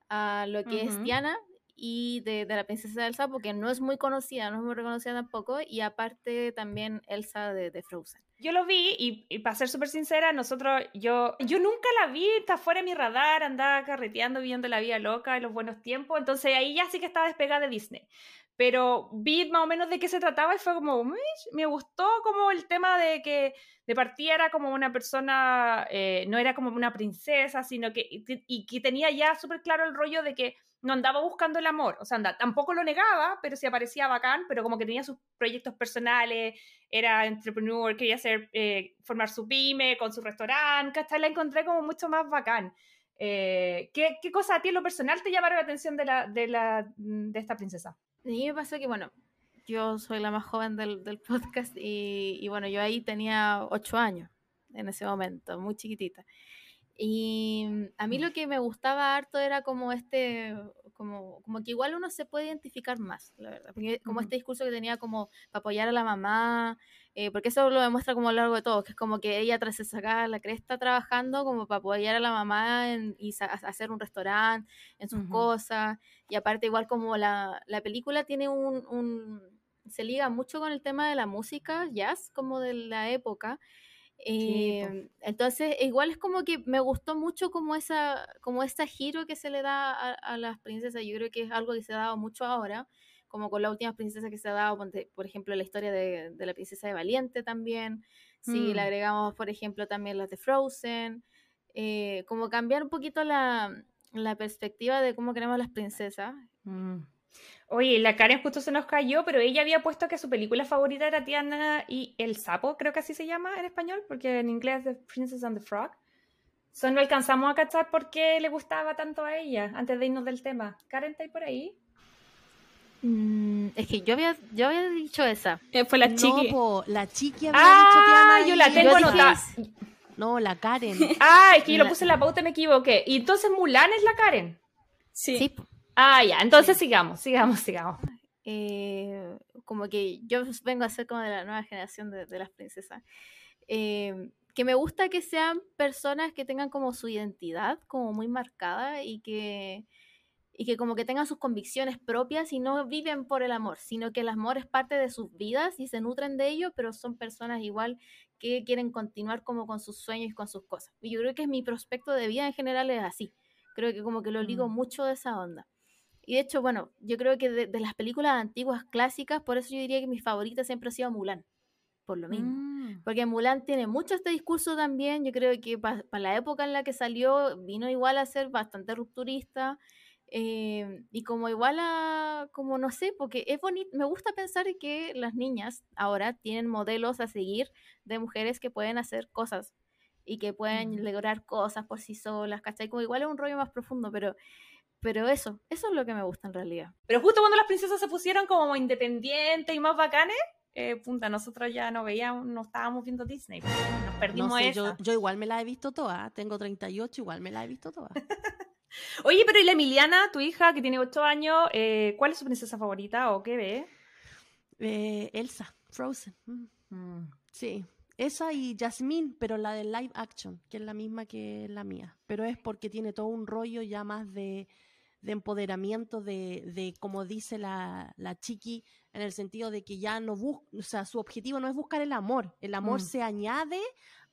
a lo que es Ujú. Diana y de, la princesa Elsa, porque no es muy conocida, no es muy reconocida tampoco, y aparte también Elsa de, de Frozen. Yo lo vi y, y para ser súper sincera, nosotros, yo, yo nunca la vi, está fuera de mi radar, andaba carreteando, viviendo la vida loca en los buenos tiempos, entonces ahí ya sí que estaba despegada de Disney. Pero vi más o menos de qué se trataba y fue como, me gustó como el tema de que de partida era como una persona, eh, no era como una princesa, sino que, y, y que tenía ya súper claro el rollo de que no andaba buscando el amor, o sea, tampoco lo negaba, pero sí aparecía bacán, pero como que tenía sus proyectos personales, era entrepreneur, quería hacer, eh, formar su pyme con su restaurante, ¿cachai? La encontré como mucho más bacán. Eh, ¿qué, ¿Qué cosa a ti en lo personal te llamaron la atención de, la, de, la, de esta princesa? A mí me pasó que, bueno, yo soy la más joven del, del podcast y, y, bueno, yo ahí tenía ocho años en ese momento, muy chiquitita. Y mm, a mí lo que me gustaba harto era como este, como, como que igual uno se puede identificar más, la verdad. Porque como este discurso que tenía como para apoyar a la mamá, eh, porque eso lo demuestra como a lo largo de todo, que es como que ella tras de sacar la cresta trabajando como para apoyar a la mamá en, y hacer un restaurante, en sus cosas. Y aparte igual como la, la película tiene un, un- se liga mucho con el tema de la música, jazz, como de la época. Eh, entonces, igual es como que me gustó mucho como esa, como ese giro que se le da a, a las princesas. Yo creo que es algo que se ha dado mucho ahora, como con las últimas princesas que se ha dado, por ejemplo, la historia de, de la princesa de Valiente también. Si le Mm. agregamos, por ejemplo, también las de Frozen. eh, como cambiar un poquito la, la perspectiva de cómo queremos las princesas. Mm. Oye, la Karen justo se nos cayó, pero ella había puesto que su película favorita era Tiana y el sapo, creo que así se llama en español, porque en inglés es The Princess and the Frog. Solo no alcanzamos a cachar por qué le gustaba tanto a ella, antes de irnos del tema. Karen, ¿está ahí por ahí? Mm, es que yo había, yo había dicho esa. Eh, fue la no, chiqui. po, la chiqui había Ah, dicho Tiana yo la tengo anotada. No, la Karen. Ah, es que yo lo puse en la pauta y me equivoqué. Y entonces Mulan es la Karen. Sí. Sí. Ah, ya, entonces sigamos, sigamos, sigamos. eh, como que yo vengo a ser como de la nueva generación de, de las princesas. eh, que me gusta que sean personas que tengan como su identidad como muy marcada y que, y que como que tengan sus convicciones propias y no viven por el amor, sino que el amor es parte de sus vidas y se nutren de ello, pero son personas igual que quieren continuar como con sus sueños y con sus cosas. Y yo creo que mi prospecto de vida en general es así. Creo que como que lo ligo Mm. mucho de esa onda. Y de hecho, bueno, yo creo que de, de las películas antiguas clásicas, por eso yo diría que mi favorita siempre ha sido Mulan, por lo mismo. Mm. Porque Mulan tiene mucho este discurso también, yo creo que para la época en la que salió vino igual a ser bastante rupturista. eh, y como igual a, como no sé, porque es bonito, me gusta pensar que las niñas ahora tienen modelos a seguir de mujeres que pueden hacer cosas y que pueden Mm. lograr cosas por sí solas, ¿cachai? Como igual es un rollo más profundo, pero, pero eso, eso es lo que me gusta en realidad. Pero justo cuando las princesas se pusieron como independientes y más bacanes, eh, punta, nosotros ya no veíamos, no estábamos viendo Disney. Nos perdimos No sé, esa. yo, yo igual me la he visto toda. Tengo 38, igual me la he visto toda. Oye, pero ¿y la Emiliana, tu hija, que tiene 8 años, eh, cuál es su princesa favorita o qué ve? Eh, Elsa, Frozen. mm, Mm. Sí. Esa y Jasmine, pero la de live action, que es la misma que la mía. Pero es porque tiene todo un rollo ya más de, de empoderamiento, de, de como dice la, la chiqui, en el sentido de que ya no busca, o sea, su objetivo no es buscar el amor. El amor Mm. se añade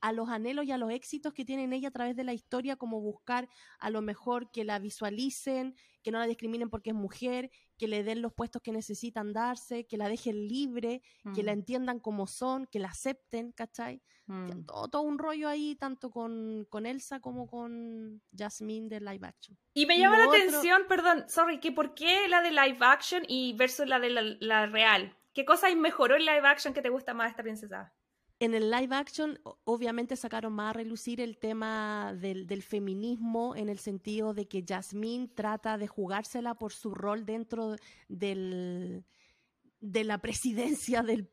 a los anhelos y a los éxitos que tienen ella a través de la historia, como buscar a lo mejor que la visualicen, que no la discriminen porque es mujer, que le den los puestos que necesitan darse, que la dejen libre, que la Mm. entiendan como son, que la acepten, ¿cachai? Mm. Todo, todo un rollo ahí, tanto con, con Elsa como con Jasmine de live action. Y me llama la otro- atención, perdón, sorry, que por qué la de live action y versus la de la, la real. ¿Qué cosa mejoró en live action que te gusta más esta princesa? En el live action, obviamente sacaron más a relucir el tema del, del feminismo en el sentido de que Jasmine trata de jugársela por su rol dentro del, de la presidencia del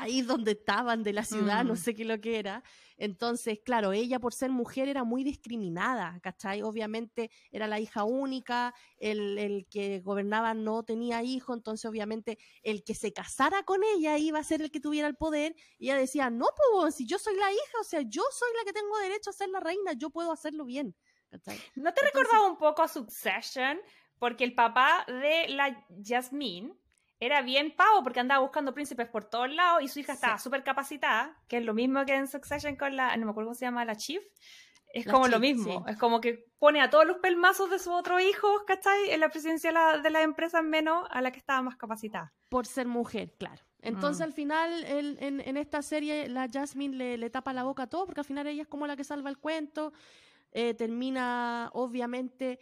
país donde estaban, de la ciudad, no Mm. sé qué lo que era. Entonces, claro, ella por ser mujer era muy discriminada, ¿cachai? Obviamente era la hija única, el, el que gobernaba no tenía hijo, entonces obviamente el que se casara con ella iba a ser el que tuviera el poder. Y ella decía, no, pues si yo soy la hija, o sea, yo soy la que tengo derecho a ser la reina, yo puedo hacerlo bien. ¿cachai? ¿No te Entonces- recordaba un poco a Succession? Porque el papá de la Jasmine era bien pavo porque andaba buscando príncipes por todos lados y su hija estaba súper capacitada, que es lo mismo que en Succession con la, no me acuerdo cómo se llama, la Chief. Es La como lo mismo, sí. es como que pone a todos los pelmazos de sus otros hijos, ¿cachai? En la presidencia de la, de la empresa menos a la que estaba más capacitada. por ser mujer, claro. Entonces Mm. al final el- en, en esta serie la Jasmine le, le tapa la boca a todo porque al final ella es como la que salva el cuento. Eh, termina obviamente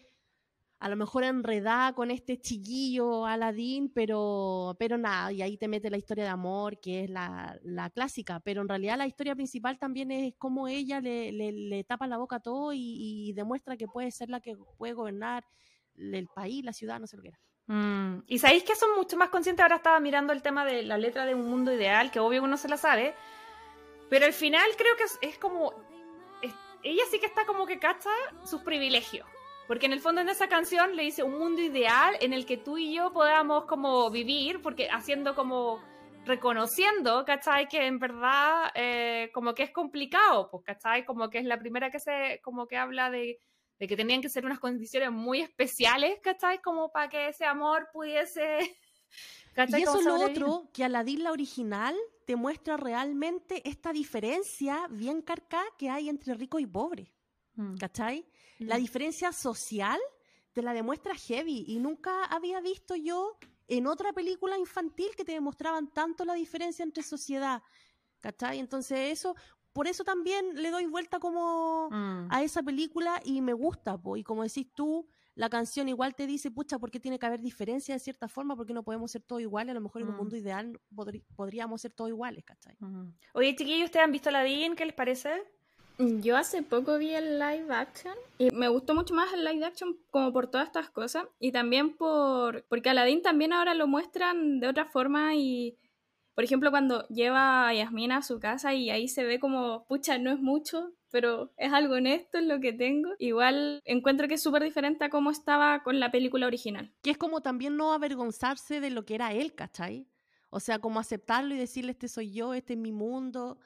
a lo mejor enredada con este chiquillo Aladdin, pero, pero nada, y ahí te mete la historia de amor, que es la, la clásica, pero en realidad la historia principal también es cómo ella le, le- le tapa la boca a todo y, demuestra que puede ser la que puede gobernar el país, la ciudad, no sé lo que era. Mm, Y sabéis que son mucho más conscientes. Ahora estaba mirando el tema de la letra de un mundo ideal, que obvio uno se la sabe. Pero al final creo que es, como. ella sí que está como que cacha sus privilegios. Porque en el fondo en esa canción le dice un mundo ideal en el que tú y yo podamos como vivir, porque haciendo como reconociendo, ¿cachai? Que en verdad eh, como que es complicado, pues, ¿cachai? Como que es la primera que se, como que habla de, de que tenían que ser unas condiciones muy especiales, ¿cachai? Como para que ese amor pudiese... ¿cachai? Y eso es lo otro, que Aladdin la original te muestra realmente esta diferencia bien carcá que hay entre rico y pobre, Mm. ¿cachai? La diferencia social te la demuestra heavy y nunca había visto yo en otra película infantil que te demostraban tanto la diferencia entre sociedad, ¿cachai? Entonces eso, por eso también le doy vuelta como Mm. a esa película y me gusta, po. y como decís tú, la canción igual te dice, pucha, ¿por qué tiene que haber diferencia de cierta forma? ¿Por qué no podemos ser todos iguales? A lo mejor en un Mm. mundo ideal podrí- podríamos ser todos iguales, ¿cachai? Mm. Oye, chiquillos, ¿ustedes han visto Aladdin? ¿Qué les parece? Yo hace poco vi el live action y me gustó mucho más el live action como por todas estas cosas y también por porque Aladdin también ahora lo muestran de otra forma y por ejemplo cuando lleva a Yasmina a su casa y ahí se ve como pucha no es mucho pero es algo honesto en lo que tengo igual encuentro que es súper diferente a cómo estaba con la película original Que es como también no avergonzarse de lo que era él, ¿cachai? O sea, como aceptarlo y decirle, este soy yo, este es mi mundo,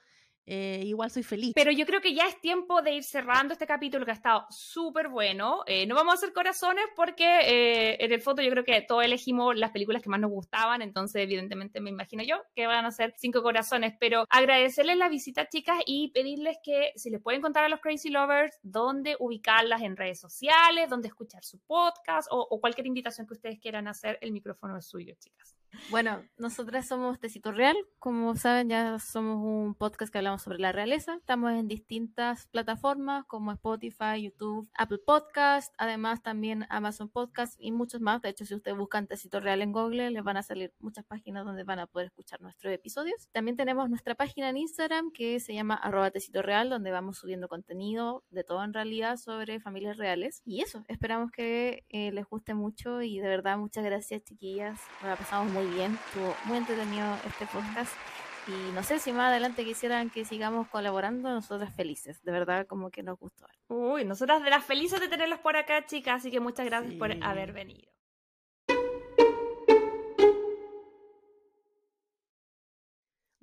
eh, igual soy feliz. Pero yo creo que ya es tiempo de ir cerrando este capítulo que ha estado súper bueno. Eh, no vamos a hacer corazones porque eh, en el fondo yo creo que todos elegimos las películas que más nos gustaban, entonces evidentemente me imagino yo que van a ser cinco corazones, pero agradecerles la visita chicas y pedirles que si les pueden contar a los Crazy Lovers dónde ubicarlas en redes sociales, dónde escuchar su podcast o, o cualquier invitación que ustedes quieran hacer, el micrófono es suyo, chicas. Bueno, nosotras somos Tecito Real. Como saben, ya somos un podcast que hablamos sobre la realeza. Estamos en distintas plataformas como Spotify, YouTube, Apple Podcast, además también Amazon Podcast y muchos más. De hecho, si ustedes buscan Tecito Real en Google, les van a salir muchas páginas donde van a poder escuchar nuestros episodios. También tenemos nuestra página en Instagram que se llama arroba Tecito Real, donde vamos subiendo contenido de todo en realidad sobre familias reales. Y eso, esperamos que eh, les guste mucho y de verdad muchas gracias chiquillas. Nos la pasamos muy bien, estuvo muy entretenido este podcast. Y no sé si más adelante quisieran que sigamos colaborando, nosotras felices. De verdad, como que nos gustó. Uy, nosotras de las felices de tenerlas por acá, chicas, así que muchas gracias por haber venido.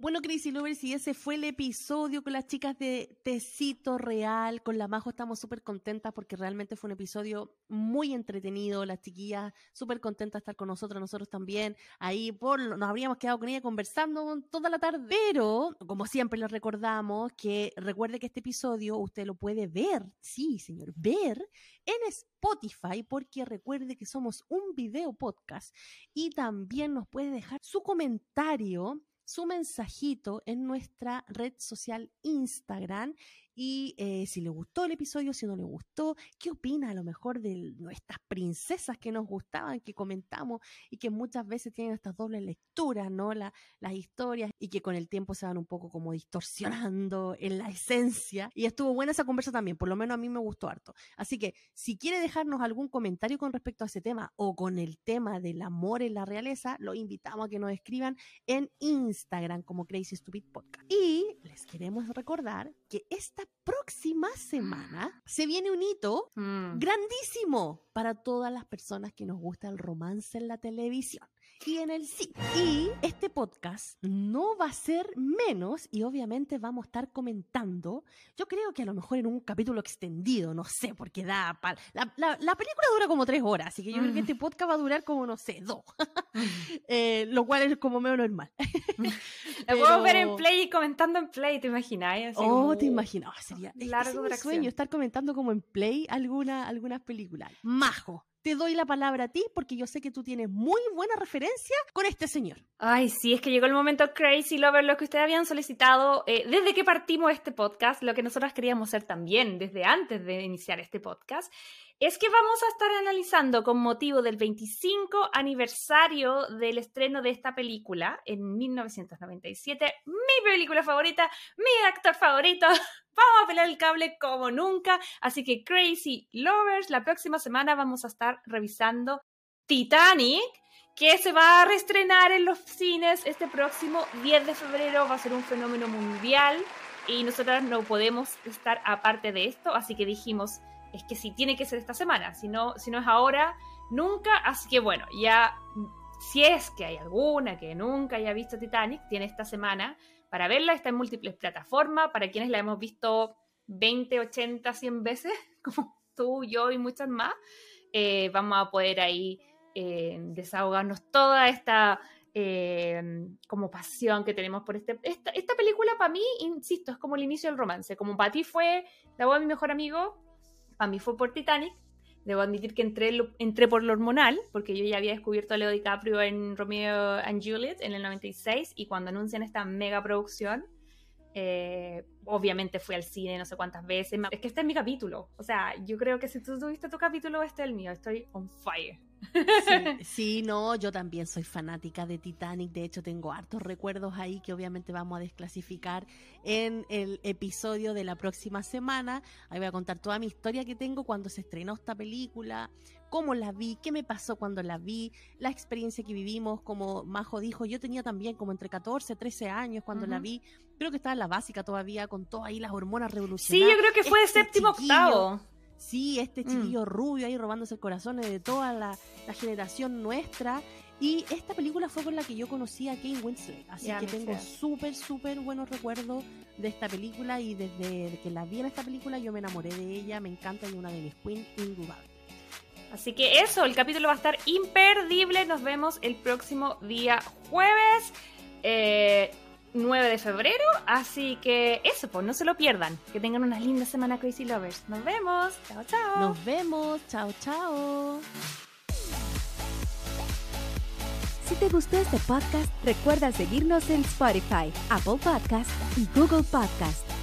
Bueno, Crazy Lovers, y ese fue el episodio con las chicas de Tecito Real. Con la Majo estamos súper contentas porque realmente fue un episodio muy entretenido. Las chiquillas súper contentas de estar con nosotros, nosotros también. Ahí por, nos habríamos quedado con ella conversando toda la tarde. Pero, como siempre les recordamos, que recuerde que este episodio usted lo puede ver, sí, señor, ver en Spotify, porque recuerde que somos un video podcast y también nos puede dejar su comentario su mensajito en nuestra red social Instagram Y eh, si le gustó el episodio, si no le gustó, ¿qué opina a lo mejor de nuestras princesas que nos gustaban, que comentamos y que muchas veces tienen estas dobles lecturas, ¿no? La, las historias y que con el tiempo se van un poco como distorsionando en la esencia. Y estuvo buena esa conversa también, por lo menos a mí me gustó harto. Así que si quiere dejarnos algún comentario con respecto a ese tema o con el tema del amor en la realeza, lo invitamos a que nos escriban en Instagram como Crazy Stupid Podcast. Y les queremos recordar que esta próxima semana se viene un hito Mm. grandísimo para todas las personas que nos gusta el romance en la televisión y en el cine. Y este podcast no va a ser menos y obviamente vamos a estar comentando, yo creo que a lo mejor en un capítulo extendido, no sé, porque da... pal- La, la- la película dura como tres horas, así que yo creo que Mm. este podcast va a durar como, no sé, dos, Eh, lo cual es como medio normal. La puedo ver en Play y comentando en Play, ¿te imaginas? Así Oh, como- te imaginas, oh, sería largo es mi sueño, estar comentando como en Play alguna, algunas películas. Majo, te doy la palabra a ti porque yo sé que tú tienes muy buena referencia con este señor. Ay, sí, es que llegó el momento Crazy Lover, lo que ustedes habían solicitado eh, desde que partimos este podcast, lo que nosotros queríamos hacer también desde antes de iniciar este podcast, es que vamos a estar analizando con motivo del 25 aniversario del estreno de esta película en 1997, mi película favorita, mi actor favorito. Vamos a pelar el cable como nunca. Así que Crazy Lovers, la próxima semana vamos a estar revisando Titanic, que se va a reestrenar en los cines este próximo 10 de febrero. Va a ser un fenómeno mundial y nosotras no podemos estar aparte de esto, así que dijimos, es que si tiene que ser esta semana, si no, si no es ahora, nunca. Así que bueno, ya si es que hay alguna que nunca haya visto Titanic, tiene esta semana para verla. Está en múltiples plataformas, para quienes la hemos visto 20, 80, 100 veces, como tú, yo y muchas más. eh, vamos a poder ahí eh, desahogarnos toda esta eh, como pasión que tenemos por este, esta, esta película para mí, insisto, es como el inicio del romance. Como para ti fue la voz de mi mejor amigo, para mí fue por Titanic. Debo admitir que entré, entré por lo hormonal, porque yo ya había descubierto a Leo DiCaprio en Romeo and Juliet en el 96 y cuando anuncian esta mega producción, eh, obviamente fui al cine no sé cuántas veces. Es que este es mi capítulo. O sea, yo creo que si tú tuviste tu capítulo, este es el mío. Estoy on fire. Sí, sí, no, yo también soy fanática de Titanic. De hecho, tengo hartos recuerdos ahí que obviamente vamos a desclasificar en el episodio de la próxima semana. Ahí voy a contar toda mi historia que tengo cuando se estrenó esta película, cómo la vi, qué me pasó cuando la vi, la experiencia que vivimos. Como Majo dijo, yo tenía también como entre 14, 13 años cuando la vi. Creo que estaba en la básica todavía con todas ahí las hormonas Sí, revolucionarias. yo creo que fue de séptimo chiquillo, octavo. Sí, este Mm. chiquillo rubio ahí robándose el corazón de toda la, la generación nuestra. Y esta película fue con la que yo conocí a Kate Winslet. Así que tengo súper, súper buenos recuerdos de esta película. Y desde que la vi en esta película yo me enamoré de ella. Me encanta y una de mis queens indudables. Así que eso, el capítulo va a estar imperdible. Nos vemos el próximo día jueves. eh, 9 de febrero, así que eso, pues no se lo pierdan. Que tengan una linda semana Crazy Lovers. Nos vemos. Chao, chao. Nos vemos. Chao, chao. Si te gustó este podcast, recuerda seguirnos en Spotify, Apple Podcast y Google Podcast.